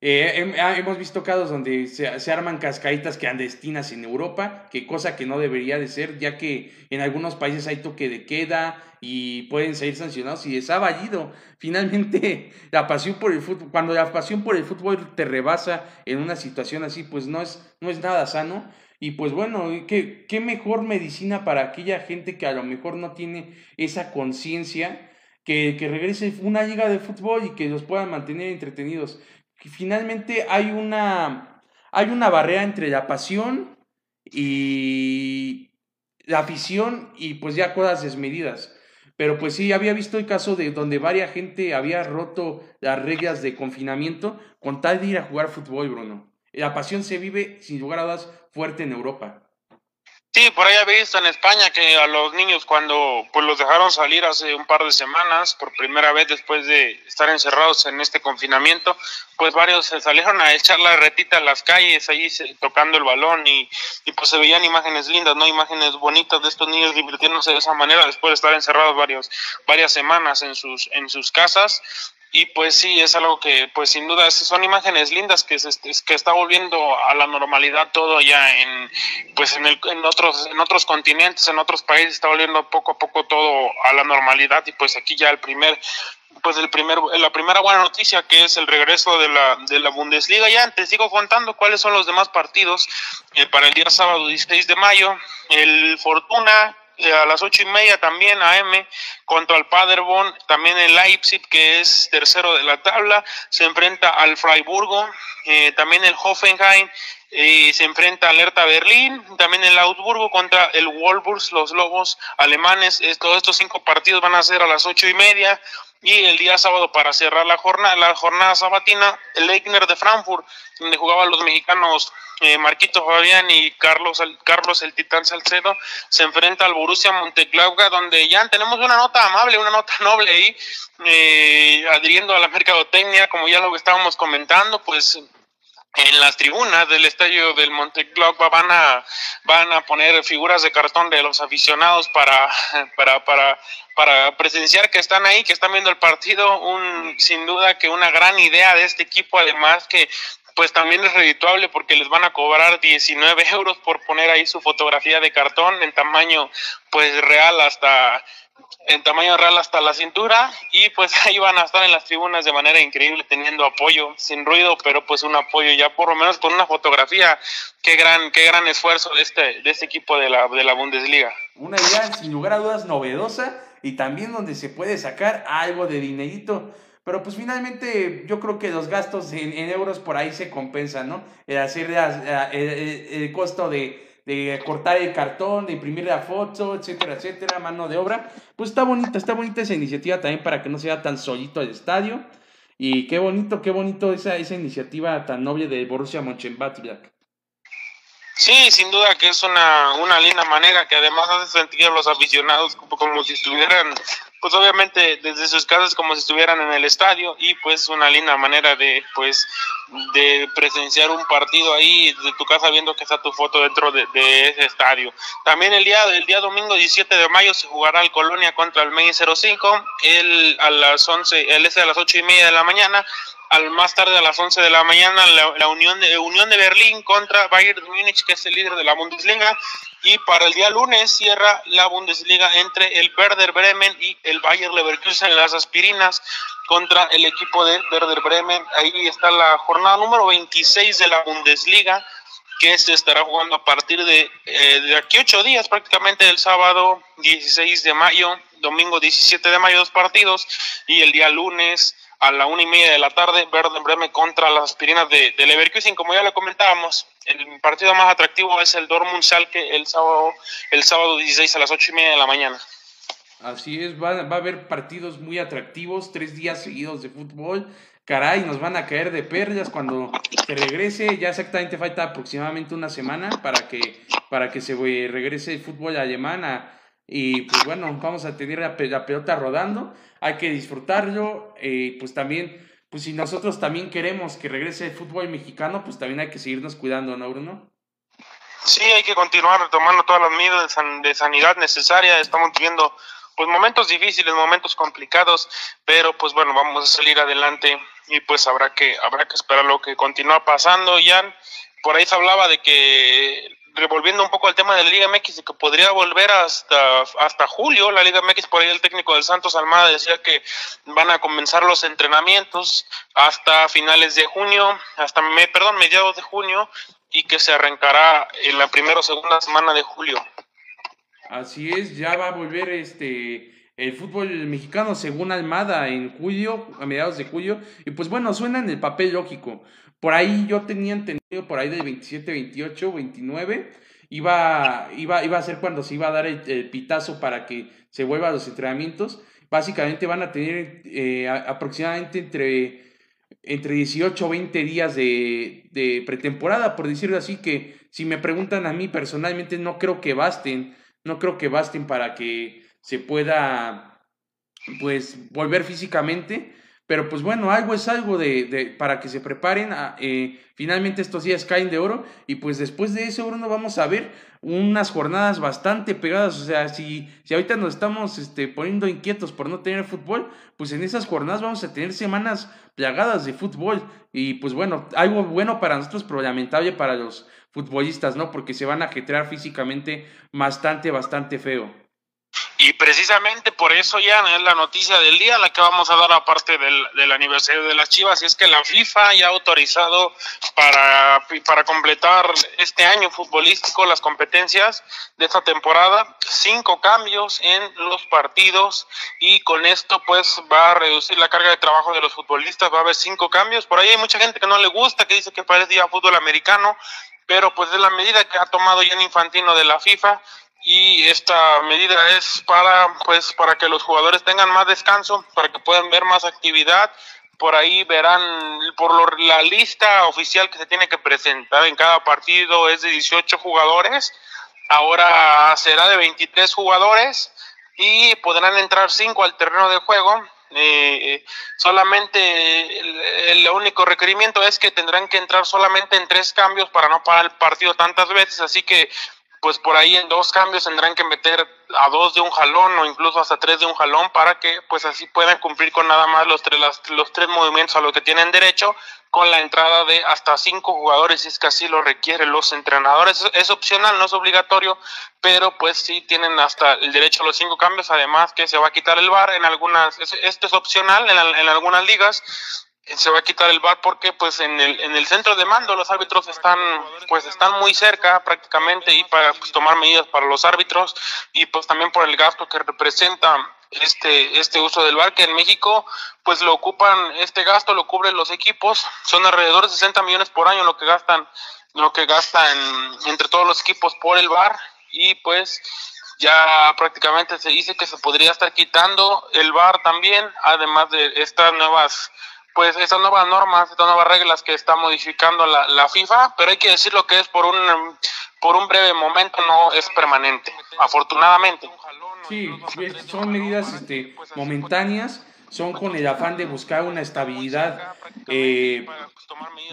eh, ah, hemos visto casos donde se, arman cascaditas clandestinas en Europa, que cosa que no debería de ser, ya que en algunos países hay toque de queda y pueden ser sancionados y les ha. Finalmente, la pasión por el fútbol, cuando la pasión por el fútbol te rebasa en una situación así, pues no es, no es nada sano. Y pues bueno, ¿qué, qué mejor medicina para aquella gente que a lo mejor no tiene esa conciencia, que, que regrese una liga de fútbol y que los puedan mantener entretenidos. Finalmente hay una, hay una barrera entre la pasión y la afición y pues ya cosas desmedidas. Pero pues sí, había visto el caso de donde varias gente había roto las reglas de confinamiento con tal de ir a jugar fútbol, Bruno. La pasión se vive, sin lugar a dudas, fuerte en Europa. Sí, por ahí había visto en España que a los niños cuando pues los dejaron salir hace un par de semanas, por primera vez después de estar encerrados en este confinamiento, pues varios se salieron a echar la retita a las calles, ahí tocando el balón y, y pues se veían imágenes lindas, ¿no? Imágenes bonitas de estos niños divirtiéndose de esa manera después de estar encerrados varios, varias semanas en sus, en sus casas y pues sí, es algo que pues sin duda son imágenes lindas que se, que está volviendo a la normalidad todo ya en pues en, el, en otros en otros continentes, en otros países está volviendo poco a poco todo a la normalidad y pues aquí ya el primer pues el primer, la primera buena noticia que es el regreso de la, de la Bundesliga. Ya te sigo contando cuáles son los demás partidos eh, para el día sábado 16 de mayo. El Fortuna a las ocho y media también AM contra el Paderborn, también el Leipzig que es tercero de la tabla, se enfrenta al Freiburgo, eh, también el Hoffenheim eh, se enfrenta al Hertha Berlín, también el Augsburgo contra el Wolfsburg, los Lobos alemanes, todos estos cinco partidos van a ser a las ocho y media, y el día sábado para cerrar la jornada, la jornada sabatina, el Eichner de Frankfurt, donde jugaban los mexicanos eh, Marquito Fabián y Carlos, Carlos el Titán Salcedo se enfrenta al Borussia Monteclauga, donde ya tenemos una nota amable, una nota noble ahí, eh, adhiriendo a la mercadotecnia, como ya lo estábamos comentando, pues en las tribunas del estadio del Monteclauga van a van a poner figuras de cartón de los aficionados para para para para presenciar que están ahí, que están viendo el partido, un sin duda que una gran idea de este equipo, además que pues también es redituable porque les van a cobrar 19 euros por poner ahí su fotografía de cartón en tamaño pues real hasta en tamaño real hasta la cintura y pues ahí van a estar en las tribunas de manera increíble teniendo apoyo sin ruido pero pues un apoyo ya por lo menos con una fotografía. Qué gran qué gran esfuerzo de este de este equipo de la de la Bundesliga. Una idea sin lugar a dudas novedosa y también donde se puede sacar algo de dinerito pero pues finalmente yo creo que los gastos en, euros por ahí se compensan, ¿no? El hacer el, costo de, de, cortar el cartón, de imprimir la foto, etcétera, etcétera, mano de obra. Pues está bonita, está bonita esa iniciativa también para que no sea tan solito el estadio. Y qué bonito, qué bonito esa, esa iniciativa tan noble de Borussia Mönchengladbach. Sí, sin duda que es una, una linda manera que además hace sentir a los aficionados como, si estuvieran pues obviamente desde sus casas como si estuvieran en el estadio y pues una linda manera de pues de presenciar un partido ahí de tu casa viendo que está tu foto dentro de, ese estadio. También el día el día domingo 17 de mayo se jugará el Colonia contra el Main 05, el a las 11, el S a las ocho y media de la mañana al más tarde a las 11 de la mañana la, Unión, de, Unión de Berlín contra Bayern Múnich, que es el líder de la Bundesliga. Y para el día lunes cierra la Bundesliga entre el Werder Bremen y el Bayern Leverkusen en las aspirinas contra el equipo de Werder Bremen. Ahí está la jornada número 26 de la Bundesliga que se estará jugando a partir de, eh, de aquí ocho días, prácticamente el sábado 16 de mayo, domingo 17 de mayo dos partidos y el día lunes a la una y media de la tarde, Werder Bremen contra las aspirinas de, Leverkusen. Como ya le comentábamos, el partido más atractivo es el Dortmund Schalke el sábado, el sábado 16 a las ocho y media de la mañana. Así es, va, va a haber partidos muy atractivos, tres días seguidos de fútbol. Caray, nos van a caer de perlas cuando se regrese. Ya exactamente falta aproximadamente una semana para que, para que se regrese el fútbol alemán a, y pues bueno, vamos a tener la, pelota rodando, hay que disfrutarlo, eh, pues también pues si nosotros también queremos que regrese el fútbol mexicano, pues también hay que seguirnos cuidando, ¿no, Bruno? Sí, hay que continuar tomando todas las medidas de sanidad necesarias. Estamos viviendo pues momentos difíciles, momentos complicados, pero pues bueno, vamos a salir adelante y pues habrá que habrá que esperar lo que continúa pasando, Jan. Por ahí se hablaba de que revolviendo un poco el tema de la Liga MX, de que podría volver hasta, hasta julio la Liga MX, por ahí el técnico del Santos Almada decía que van a comenzar los entrenamientos hasta finales de junio, hasta, me, perdón, mediados de junio, y que se arrancará en la primera o segunda semana de julio. Así es, ya va a volver este el fútbol mexicano según Almada en julio, a mediados de julio, y pues bueno, suena en el papel lógico. Por ahí yo tenía entendido por ahí del 27, 28, 29, iba, iba, iba a ser cuando se iba a dar el, pitazo para que se vuelva a los entrenamientos. Básicamente van a tener eh, aproximadamente entre, entre 18 o 20 días de, de pretemporada, por decirlo así, que si me preguntan a mí personalmente no creo que basten no creo que basten para que se pueda pues volver físicamente pero pues bueno, algo es algo de, de para que se preparen. A, eh, finalmente estos días caen de oro y pues después de eso, Bruno, vamos a ver unas jornadas bastante pegadas. O sea, si, si ahorita nos estamos este, poniendo inquietos por no tener fútbol, pues en esas jornadas vamos a tener semanas plagadas de fútbol. Y pues bueno, algo bueno para nosotros, pero lamentable para los futbolistas, ¿no? Porque se van a ajetrear físicamente bastante, bastante feo. Y precisamente por eso ya es la noticia del día, la que vamos a dar aparte del, del aniversario de las Chivas, y es que la FIFA ya ha autorizado para, para completar este año futbolístico las competencias de esta temporada, cinco cambios en los partidos y con esto pues va a reducir la carga de trabajo de los futbolistas, va a haber cinco cambios, por ahí hay mucha gente que no le gusta, que dice que parece ya fútbol americano, pero pues es la medida que ha tomado ya Infantino de la FIFA y esta medida es para pues para que los jugadores tengan más descanso, para que puedan ver más actividad. Por ahí verán por la lista oficial que se tiene que presentar en cada partido es de 18 jugadores. Ahora será de 23 jugadores y podrán entrar 5 al terreno de juego eh, solamente el, el, único requerimiento es que tendrán que entrar solamente en tres cambios para no parar el partido tantas veces, así que pues por ahí en dos cambios tendrán que meter a dos de un jalón o incluso hasta tres de un jalón para que pues así puedan cumplir con nada más los tres, los tres movimientos a los que tienen derecho con la entrada de hasta cinco jugadores si es que así lo requieren los entrenadores. Es, opcional, no es obligatorio, pero pues sí tienen hasta el derecho a los cinco cambios, además que se va a quitar el bar en algunas, esto es opcional en algunas ligas, se va a quitar el bar porque pues en el, en el centro de mando los árbitros están pues están muy cerca prácticamente y para pues, tomar medidas para los árbitros y pues también por el gasto que representa este este uso del bar que en México pues lo ocupan este gasto lo cubren los equipos son alrededor de 60 millones por año lo que gastan lo que gastan entre todos los equipos por el bar y pues ya prácticamente se dice que se podría estar quitando el bar también además de estas nuevas pues estas nuevas normas, estas nuevas reglas que está modificando la, la FIFA, pero hay que decir lo que es por un, por un breve momento, no es permanente, afortunadamente. Sí, son medidas este, momentáneas son con el afán de buscar una estabilidad, eh,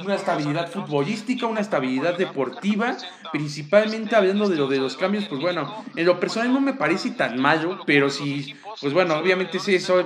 una estabilidad futbolística, una estabilidad deportiva, principalmente hablando de lo de los cambios, pues bueno, en lo personal no me parece tan malo, pero sí, pues bueno, obviamente sí, soy,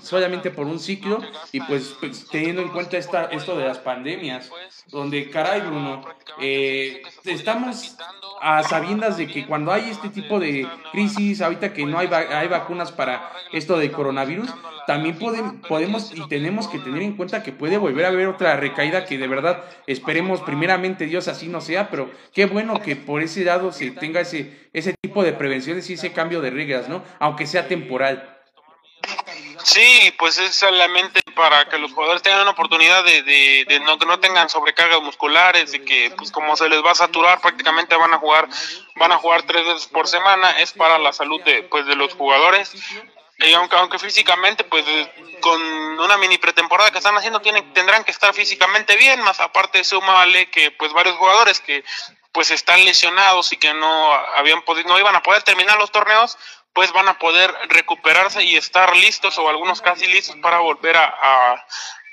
solamente por un ciclo y pues, pues, teniendo en cuenta esta, esto de las pandemias, donde caray Bruno, eh, estamos a sabiendas de que cuando hay este tipo de crisis, ahorita que no hay, hay vacunas para esto de coronavirus, también podemos y tenemos que tener en cuenta que puede volver a haber otra recaída que de verdad esperemos primeramente Dios así no sea, pero qué bueno que por ese lado se tenga ese, ese tipo de prevenciones y ese cambio de reglas, ¿no? Aunque sea temporal. Sí, pues es solamente para que los jugadores tengan una oportunidad de, de, no que no tengan sobrecargas musculares, de que pues como se les va a saturar prácticamente van a jugar van a jugar tres veces por semana, es para la salud de pues de los jugadores y aunque, aunque físicamente, pues con una mini pretemporada que están haciendo, tienen, tendrán que estar físicamente bien, más aparte súmale que pues varios jugadores que pues están lesionados y que no habían podido, no iban a poder terminar los torneos, pues van a poder recuperarse y estar listos o algunos casi listos para volver a,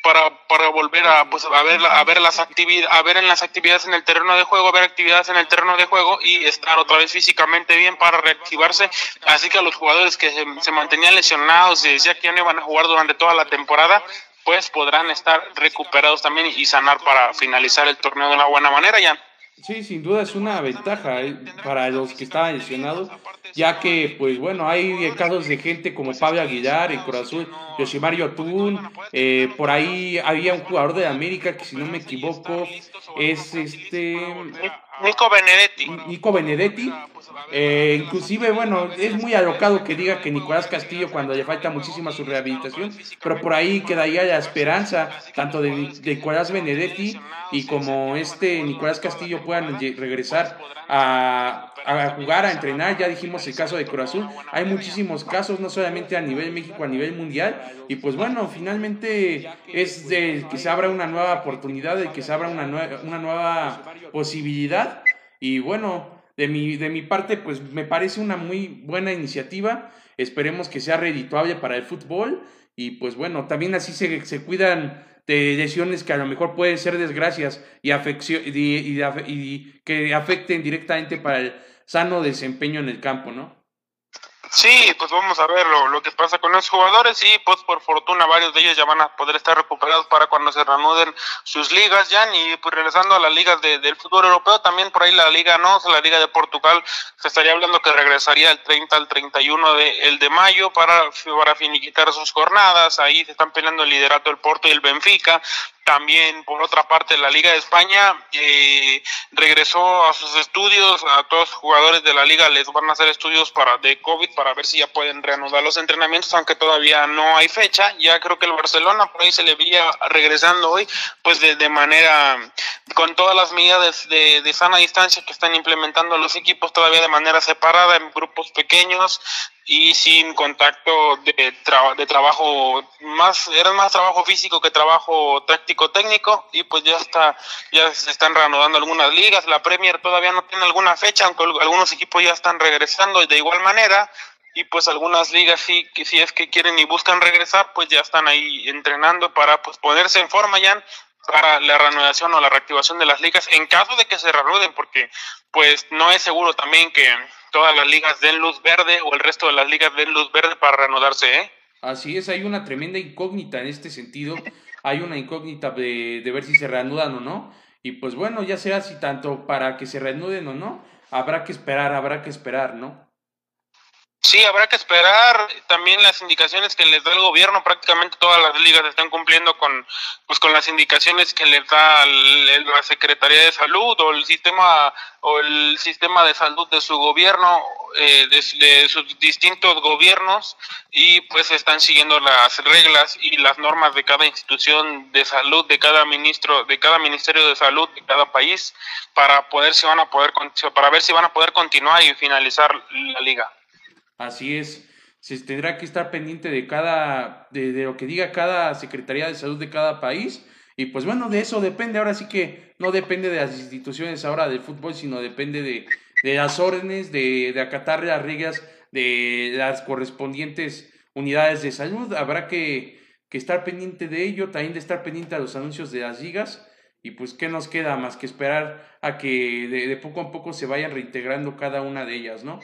para, para volver a, pues, a, ver, a, ver las actividades, a ver en las actividades en el terreno de juego, a ver actividades en el terreno de juego y estar otra vez físicamente bien para reactivarse. Así que a los jugadores que se, mantenían lesionados y decía que ya no iban a jugar durante toda la temporada, pues podrán estar recuperados también y sanar para finalizar el torneo de una buena manera ya. Sí, sin duda es una ventaja eh, para los que estaban lesionados, ya que, pues bueno, hay casos de gente como Pablo Aguilar, el Corazón, Yoshimario Atún, eh, por ahí había un jugador de América que si no me equivoco es este... Nico Benedetti. Nico Benedetti. Eh, inclusive, bueno, es muy alocado que diga que Nicolás Castillo cuando le falta muchísima su rehabilitación, pero por ahí quedaría la esperanza tanto de, Nicolás Benedetti y como este Nicolás Castillo puedan regresar a, a, jugar, a entrenar. Ya dijimos el caso de Corazón. Hay muchísimos casos, no solamente a nivel México, a nivel mundial. Y pues bueno, finalmente es de que se abra una nueva oportunidad, de que se abra una, una nueva posibilidad. Y bueno, de mi, de mi parte, pues me parece una muy buena iniciativa. Esperemos que sea redituable para el fútbol. Y pues bueno, también así se, se cuidan de lesiones que a lo mejor pueden ser desgracias y, afección, y, y, que afecten directamente para el sano desempeño en el campo, ¿no? Sí, pues vamos a ver lo, que pasa con los jugadores y pues por fortuna varios de ellos ya van a poder estar recuperados para cuando se reanuden sus ligas ya y pues regresando a las ligas del fútbol europeo también por ahí la liga no, la liga de Portugal se estaría hablando que regresaría el 30 al 31 de el de mayo para para finiquitar sus jornadas, ahí se están peleando el liderato del Porto y el Benfica, también, por otra parte, la Liga de España eh, regresó a sus estudios. A todos los jugadores de la liga les van a hacer estudios para de COVID para ver si ya pueden reanudar los entrenamientos, aunque todavía no hay fecha. Ya creo que el Barcelona por ahí se le veía regresando hoy, pues de, de manera, con todas las medidas de, de sana distancia que están implementando los equipos todavía de manera separada, en grupos pequeños, y sin contacto de, de trabajo más era más trabajo físico que trabajo táctico técnico y pues ya está ya se están reanudando algunas ligas la Premier todavía no tiene alguna fecha aunque algunos equipos ya están regresando de igual manera y pues algunas ligas sí que si es que quieren y buscan regresar pues ya están ahí entrenando para pues ponerse en forma ya para la reanudación o la reactivación de las ligas en caso de que se reanuden porque pues no es seguro también que todas las ligas den luz verde o el resto de las ligas den luz verde para reanudarse, ¿eh? Así es, hay una tremenda incógnita en este sentido. Hay una incógnita de, de ver si se reanudan o no. Y pues bueno, ya sea si tanto para que se reanuden o no, habrá que esperar, habrá que esperar, ¿no? Sí, habrá que esperar también las indicaciones que les da el gobierno. Prácticamente todas las ligas están cumpliendo con, pues, con las indicaciones que les da la Secretaría de Salud o el sistema o el sistema de salud de su gobierno, eh, de, sus distintos gobiernos y pues están siguiendo las reglas y las normas de cada institución de salud, de cada ministro, de cada ministerio de salud de cada país para poder si van a poder para ver si van a poder continuar y finalizar la liga. Así es, se tendrá que estar pendiente de cada, de, lo que diga cada Secretaría de Salud de cada país. Y pues bueno, de eso depende. Ahora sí que no depende de las instituciones ahora del fútbol, sino depende de, de las órdenes, de, de acatar las reglas de las correspondientes unidades de salud. Habrá que, que estar pendiente de ello, también de estar pendiente a los anuncios de las ligas. Y pues, ¿qué nos queda más que esperar a que de, de poco a poco se vayan reintegrando cada una de ellas, ¿no?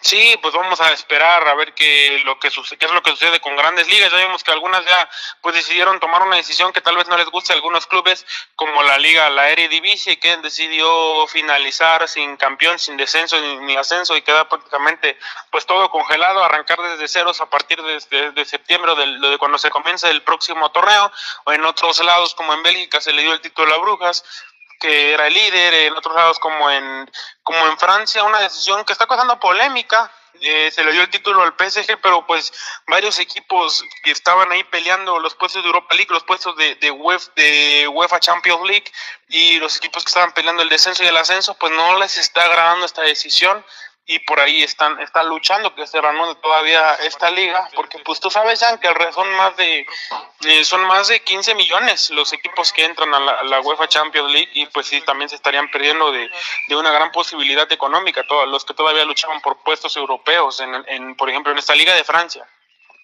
Sí, pues vamos a esperar a ver qué lo que sucede, es lo que sucede con grandes ligas. Ya vimos que algunas ya pues decidieron tomar una decisión que tal vez no les guste a algunos clubes, como la liga, la Eredivisie, que decidió finalizar sin campeón, sin descenso ni, ascenso y queda prácticamente pues todo congelado, arrancar desde ceros a partir de, de, septiembre de, de, cuando se comience el próximo torneo. O en otros lados, como en Bélgica, se le dio el título a Brujas que era el líder, en otros lados como en, como en Francia, una decisión que está causando polémica. Eh, se le dio el título al PSG, pero pues varios equipos que estaban ahí peleando los puestos de Europa League, los puestos de, de, UEFA, de UEFA Champions League y los equipos que estaban peleando el descenso y el ascenso, pues no les está agradando esta decisión y por ahí están, están luchando que se reanude todavía esta liga, porque pues tú sabes, ya que son más de eh, son más de 15 millones los equipos que entran a la, UEFA Champions League y pues sí, también se estarían perdiendo de, de, una gran posibilidad económica, todos los que todavía luchaban por puestos europeos, en, en, por ejemplo, en esta liga de Francia.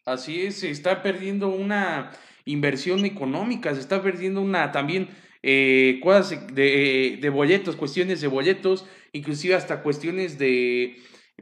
Así es, se está perdiendo una inversión económica, se está perdiendo una también eh, cosas de, de boletos, cuestiones de boletos, inclusive hasta cuestiones de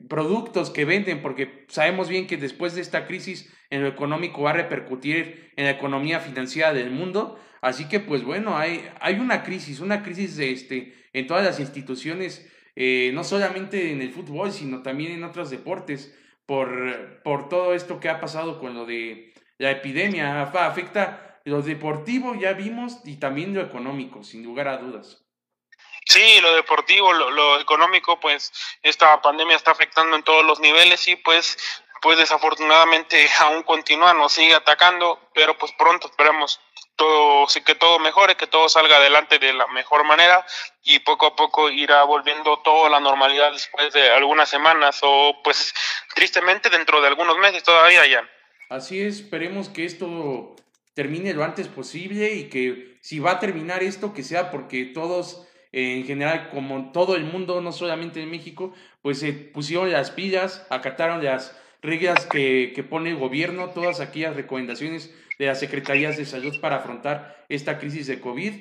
productos que venden, porque sabemos bien que después de esta crisis en lo económico va a repercutir en la economía financiera del mundo. Así que, pues bueno, hay, hay una crisis, una crisis de este, en todas las instituciones, eh, no solamente en el fútbol, sino también en otros deportes, por, por todo esto que ha pasado con lo de la epidemia. Afecta lo deportivo, ya vimos, y también lo económico, sin lugar a dudas. Sí, lo deportivo, lo, económico, pues esta pandemia está afectando en todos los niveles y pues pues desafortunadamente aún continúa, nos sigue atacando, pero pues pronto esperemos todo, que todo mejore, que todo salga adelante de la mejor manera y poco a poco irá volviendo todo a la normalidad después de algunas semanas o pues tristemente dentro de algunos meses todavía ya. Así es, esperemos que esto termine lo antes posible y que si va a terminar esto, que sea porque todos en general, como todo el mundo, no solamente en México, pues se pusieron las pillas, acataron las reglas que, que pone el gobierno, todas aquellas recomendaciones de las secretarías de salud para afrontar esta crisis de COVID.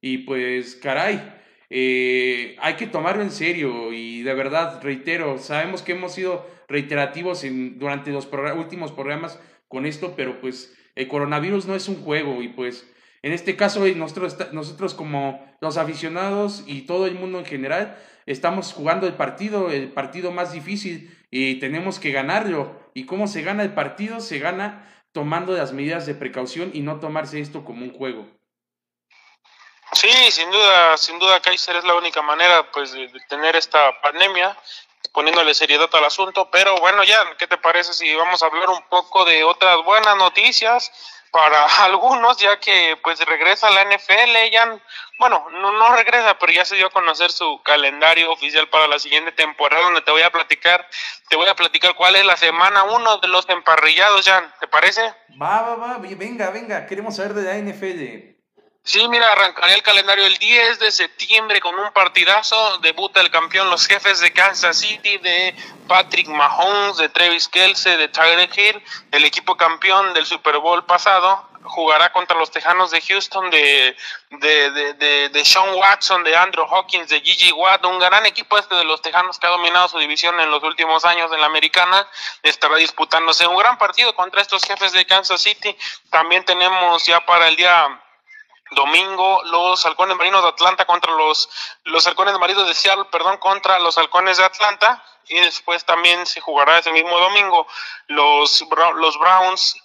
Y pues, caray, eh, hay que tomarlo en serio y de verdad, reitero, sabemos que hemos sido reiterativos durante los últimos programas con esto, pero pues el coronavirus no es un juego y pues en este caso, nosotros, nosotros como los aficionados y todo el mundo en general, estamos jugando el partido, el partido más difícil y tenemos que ganarlo. ¿Y cómo se gana el partido? Se gana tomando las medidas de precaución y no tomarse esto como un juego. Sí, sin duda, sin duda, Kaiser es la única manera pues de, de tener esta pandemia poniéndole seriedad al asunto, pero bueno, ya, ¿qué te parece si vamos a hablar un poco de otras buenas noticias? Para algunos, ya que pues regresa a la NFL, ya, bueno, no, no regresa, pero ya se dio a conocer su calendario oficial para la siguiente temporada, donde te voy a platicar, te voy a platicar cuál es la semana uno de los emparrillados, ya, ¿te parece? Va, va, va, venga, venga, queremos saber de la NFL. Sí, mira, arrancaría el calendario el 10 de septiembre con un partidazo. Debuta el campeón, los jefes de Kansas City, de Patrick Mahomes, de Travis Kelce, de Tyreek Hill, el equipo campeón del Super Bowl pasado. Jugará contra los Tejanos de Houston, de, de, de, de, Sean Watson, de Andrew Hawkins, de Gigi Watt, un gran equipo este de los Tejanos que ha dominado su división en los últimos años en la americana. Estará disputándose un gran partido contra estos jefes de Kansas City. También tenemos ya para el día Domingo, los halcones marinos de Atlanta contra los, los halcones marinos de Seattle, perdón, contra los halcones de Atlanta. Y después también se jugará ese mismo domingo los, los Browns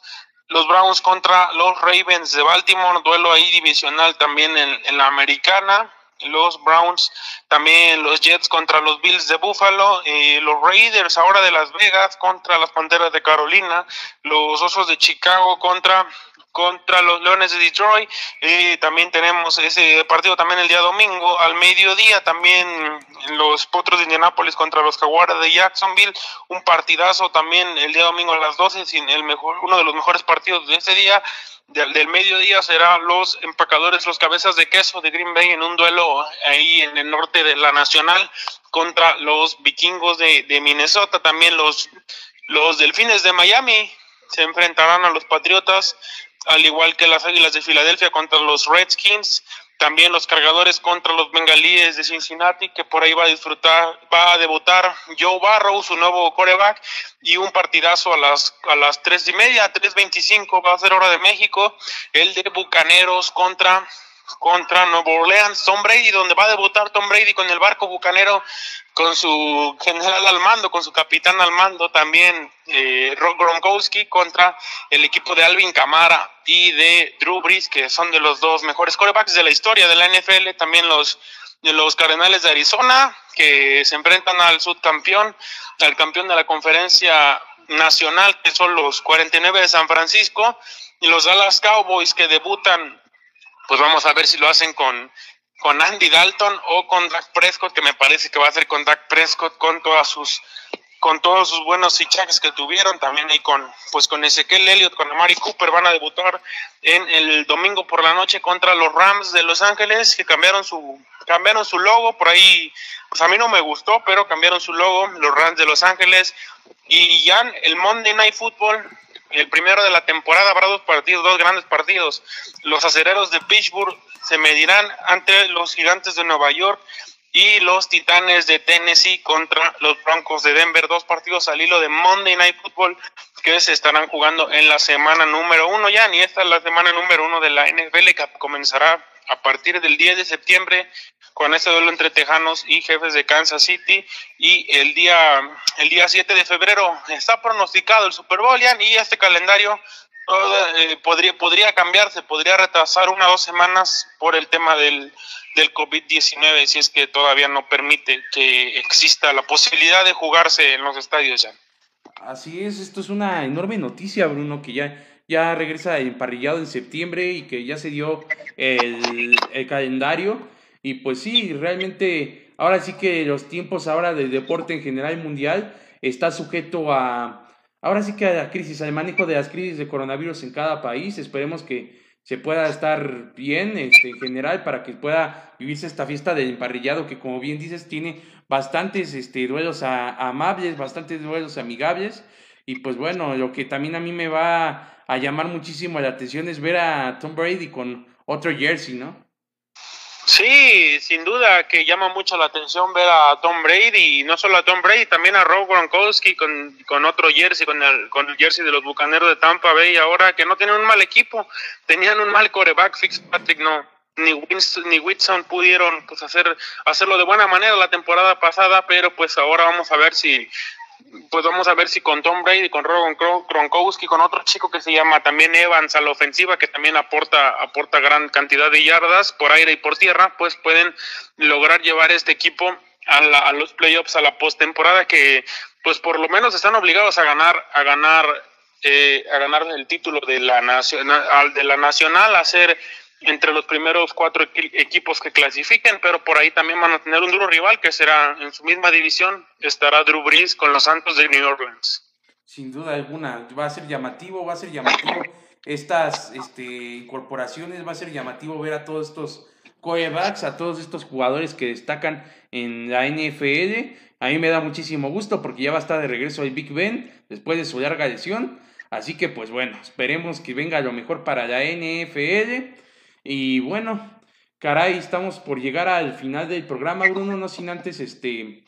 los Browns contra los Ravens de Baltimore, duelo ahí divisional también en, en, la americana. Los Browns, también los Jets contra los Bills de Buffalo, y los Raiders ahora de Las Vegas contra las Panteras de Carolina, los Osos de Chicago contra contra los Leones de Detroit. y también tenemos ese partido también el día domingo al mediodía. También los Potros de Indianápolis contra los Jaguares de Jacksonville. Un partidazo también el día domingo a las 12. Sin el mejor, uno de los mejores partidos de ese día. Del, mediodía será los empacadores, los cabezas de queso de Green Bay en un duelo ahí en el norte de la Nacional contra los vikingos de, de Minnesota. También los, los delfines de Miami se enfrentarán a los Patriotas al igual que las Águilas de Filadelfia contra los Redskins, también los cargadores contra los bengalíes de Cincinnati, que por ahí va a disfrutar, va a debutar Joe Barrow, su nuevo coreback, y un partidazo a las, a las tres y media, 3.25 va a ser hora de México, el de Bucaneros contra contra Nuevo Orleans, Tom Brady, donde va a debutar Tom Brady con el barco bucanero, con su general al mando, con su capitán al mando, también eh, Rob Gronkowski contra el equipo de Alvin Camara y de Drew Brees, que son de los dos mejores corebacks de la historia de la NFL, también los los Cardenales de Arizona, que se enfrentan al subcampeón, al campeón de la conferencia nacional, que son los 49 de San Francisco, y los Dallas Cowboys, que debutan pues vamos a ver si lo hacen con, con Andy Dalton o con Dak Prescott, que me parece que va a ser con Dak Prescott con todas sus con todos sus buenos fichajes que tuvieron, también ahí con pues con Ezequiel Elliott, con Amari Cooper van a debutar en el domingo por la noche contra los Rams de Los Ángeles que cambiaron su cambiaron su logo por ahí, pues a mí no me gustó, pero cambiaron su logo los Rams de Los Ángeles y ya el Monday Night Football el primero de la temporada habrá dos partidos, dos grandes partidos. Los acereros de Pittsburgh se medirán ante los gigantes de Nueva York y los Titanes de Tennessee contra los Broncos de Denver. Dos partidos al hilo de Monday Night Football que se estarán jugando en la semana número uno ya, ni esta es la semana número uno de la NFL que comenzará a partir del 10 de septiembre con este duelo entre Tejanos y Jefes de Kansas City y el día el día 7 de febrero está pronosticado el Super Bowl y este calendario eh, podría podría cambiarse, podría retrasar una o dos semanas por el tema del del COVID-19 si es que todavía no permite que exista la posibilidad de jugarse en los estadios ya. Así es, esto es una enorme noticia, Bruno, que ya, ya regresa emparrillado en septiembre y que ya se dio el, calendario. Y pues sí, realmente, ahora sí que los tiempos ahora del deporte en general mundial está sujeto a, ahora sí que a la crisis, al manejo de las crisis de coronavirus en cada país. Esperemos que se pueda estar bien este, en general para que pueda vivirse esta fiesta del emparrillado que como bien dices tiene bastantes este, duelos amables, bastantes duelos amigables y pues bueno, lo que también a mí me va a llamar muchísimo la atención es ver a Tom Brady con otro jersey, ¿no? Sí, sin duda que llama mucho la atención ver a Tom Brady y no solo a Tom Brady, también a Rob Gronkowski con, con otro jersey, con el, con el jersey de los Bucaneros de Tampa Bay ahora que no tienen un mal equipo, tenían un mal coreback, Fitzpatrick no, ni Winston, ni Whitson pudieron pues hacer hacerlo de buena manera la temporada pasada, pero pues ahora vamos a ver si pues vamos a ver si con Tom Brady, con Rob Gronkowski, con otro chico que se llama también Evans a la ofensiva, que también aporta, aporta gran cantidad de yardas por aire y por tierra, pues pueden lograr llevar este equipo a, a los playoffs, a la postemporada, que pues por lo menos están obligados a ganar, a ganar, eh, a ganar el título de la nacional, de la nacional, a ser entre los primeros cuatro equipos que clasifiquen, pero por ahí también van a tener un duro rival que será en su misma división, estará Drew Brees con los Santos de New Orleans. Sin duda alguna, va a ser llamativo, va a ser llamativo estas este, incorporaciones, va a ser llamativo ver a todos estos corebacks, a todos estos jugadores que destacan en la NFL. A mí me da muchísimo gusto porque ya va a estar de regreso el Big Ben después de su larga lesión. Así que pues bueno, esperemos que venga lo mejor para la NFL. Y bueno, caray, estamos por llegar al final del programa, Bruno, no sin antes, este,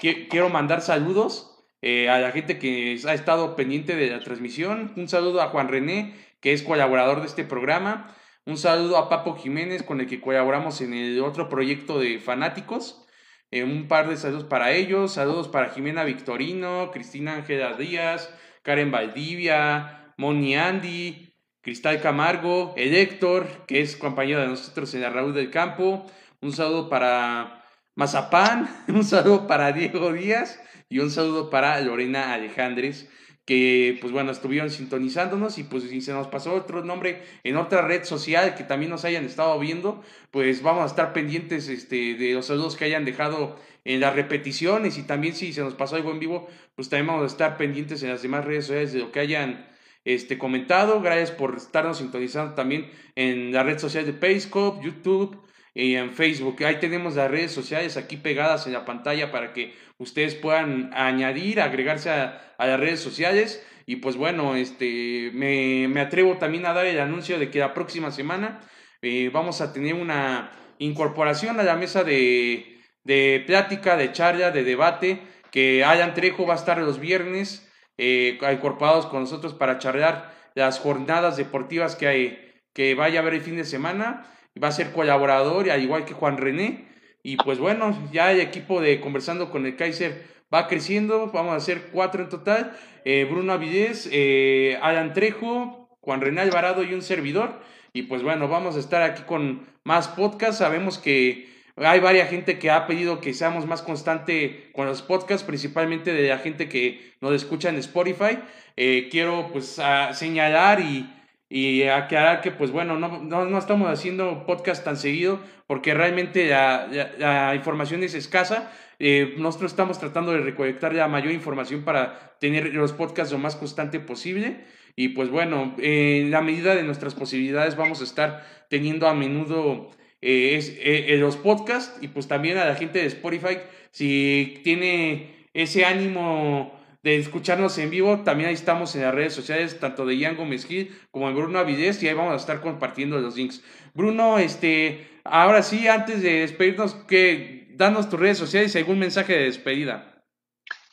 quiero mandar saludos eh, a la gente que ha estado pendiente de la transmisión. Un saludo a Juan René, que es colaborador de este programa. Un saludo a Papo Jiménez, con el que colaboramos en el otro proyecto de fanáticos. Eh, un par de saludos para ellos. Saludos para Jimena Victorino, Cristina Ángela Díaz, Karen Valdivia, Moni Andy, Cristal Camargo, el Héctor, que es compañero de nosotros en la Raúl del Campo. Un saludo para Mazapán, un saludo para Diego Díaz y un saludo para Lorena Alejandres, que pues bueno, estuvieron sintonizándonos y pues si se nos pasó otro nombre en otra red social que también nos hayan estado viendo, pues vamos a estar pendientes este, de los saludos que hayan dejado en las repeticiones y también si se nos pasó algo en vivo, pues también vamos a estar pendientes en las demás redes sociales de lo que hayan este, comentado. Gracias por estarnos sintonizando también en la red social de Periscope, YouTube y en Facebook. Ahí tenemos las redes sociales aquí pegadas en la pantalla para que ustedes puedan añadir, agregarse a, las redes sociales. Y pues bueno, este, me, me, atrevo también a dar el anuncio de que la próxima semana eh, vamos a tener una incorporación a la mesa de, de plática, de charla, de debate, que Alan Trejo va a estar los viernes eh, incorporados con nosotros para charlar las jornadas deportivas que, hay, que vaya a haber el fin de semana. Va a ser colaborador, al igual que Juan René. Y pues bueno, ya el equipo de Conversando con el Kaiser va creciendo. Vamos a hacer cuatro en total. Eh, Bruno Avidez, eh, Alan Trejo, Juan René Alvarado y un servidor. Y pues bueno, vamos a estar aquí con más podcasts. Sabemos que hay varias gente que ha pedido que seamos más constante con los podcasts, principalmente de la gente que nos escucha en Spotify. Eh, quiero pues señalar y, y, aclarar que pues bueno, no, no, estamos haciendo podcast tan seguido porque realmente la, la, información es escasa. Eh, nosotros estamos tratando de recolectar la mayor información para tener los podcasts lo más constante posible. Y pues bueno, en la medida de nuestras posibilidades vamos a estar teniendo a menudo eh, es, eh, los podcasts y pues también a la gente de Spotify, si tiene ese ánimo de escucharnos en vivo. También ahí estamos en las redes sociales, tanto de Ian Gómez Gil como de Bruno Avidez, y ahí vamos a estar compartiendo los links. Bruno, este, ahora sí, antes de despedirnos, que danos tus redes sociales y algún mensaje de despedida.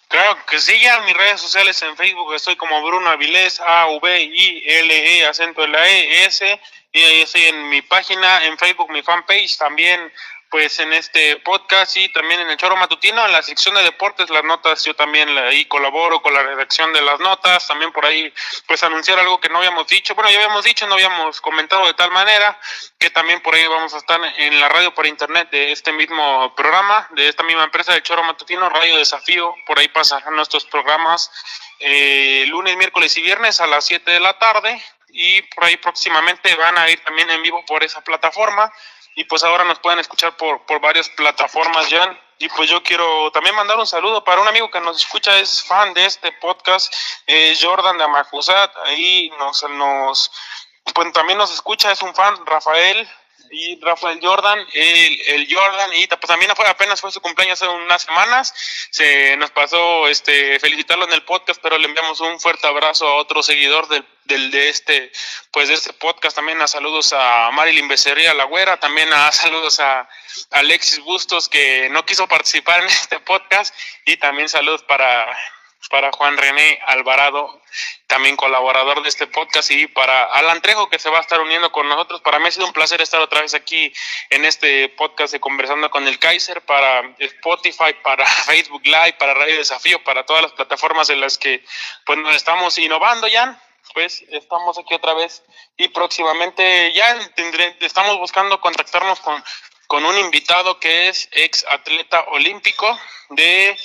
Claro que sí, ya mis redes sociales en Facebook estoy como Bruno Avilés, A-V-I-L-E, acento de la E, S, y ahí estoy en mi página, en Facebook, mi fanpage, también pues en este podcast y también en el Choro Matutino, en la sección de deportes, las notas, yo también ahí colaboro con la redacción de las notas, también por ahí pues anunciar algo que no habíamos dicho, bueno, ya habíamos dicho, no habíamos comentado de tal manera, que también por ahí vamos a estar en la radio por internet de este mismo programa, de esta misma empresa del Choro Matutino, Radio Desafío, por ahí pasarán nuestros programas eh, lunes, miércoles y viernes a las 7 de la tarde y por ahí próximamente van a ir también en vivo por esa plataforma. Y pues ahora nos pueden escuchar por, por varias plataformas, Jan. Y pues yo quiero también mandar un saludo para un amigo que nos escucha, es fan de este podcast, eh, Jordan de Amajusat, ahí nos, nos, pues también nos escucha, es un fan, Rafael, y Rafael Jordan, el, el Jordan, y pues también fue, apenas fue su cumpleaños hace unas semanas, se nos pasó este felicitarlo en el podcast, pero le enviamos un fuerte abrazo a otro seguidor del, del de este, pues de este podcast, también a saludos a Marilyn Becerría La Güera, también a saludos a Alexis Bustos que no quiso participar en este podcast, y también saludos para para Juan René Alvarado, también colaborador de este podcast, y para Alan Trejo, que se va a estar uniendo con nosotros. Para mí ha sido un placer estar otra vez aquí en este podcast de Conversando con el Kaiser, para Spotify, para Facebook Live, para Radio Desafío, para todas las plataformas en las que pues, nos estamos innovando, Jan. Pues estamos aquí otra vez y próximamente ya tendré, estamos buscando contactarnos con, con un invitado que es ex atleta olímpico de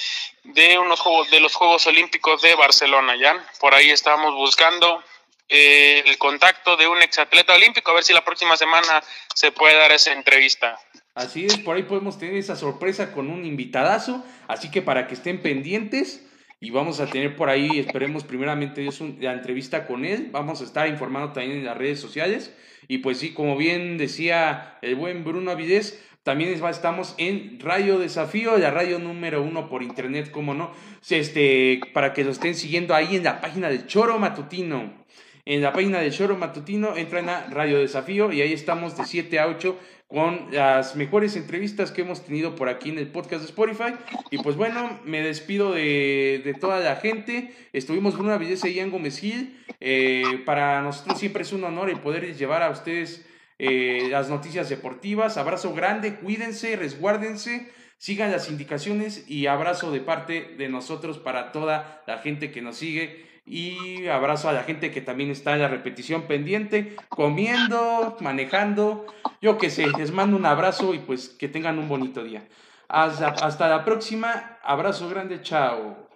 de unos juegos de los Juegos Olímpicos de Barcelona, ya. Por ahí estamos buscando eh, el contacto de un exatleta olímpico a ver si la próxima semana se puede dar esa entrevista. Así es, por ahí podemos tener esa sorpresa con un invitadazo, así que para que estén pendientes y vamos a tener por ahí, esperemos primeramente la entrevista con él, vamos a estar informando también en las redes sociales y pues sí, como bien decía el buen Bruno Avidez, también estamos en Radio Desafío, la radio número uno por internet, como no. Este, para que lo estén siguiendo ahí en la página del Choro Matutino. En la página del Choro Matutino entran a Radio Desafío y ahí estamos de 7 a 8 con las mejores entrevistas que hemos tenido por aquí en el podcast de Spotify. Y pues bueno, me despido de, de toda la gente. Estuvimos con una belleza Ian Gómez Gil. Eh, para nosotros siempre es un honor el poder llevar a ustedes eh, las noticias deportivas. Abrazo grande, cuídense, resguárdense, sigan las indicaciones y abrazo de parte de nosotros para toda la gente que nos sigue. Y abrazo a la gente que también está en la repetición pendiente, comiendo, manejando. Yo que sé, les mando un abrazo y pues que tengan un bonito día. Hasta, hasta la próxima. Abrazo grande, chao.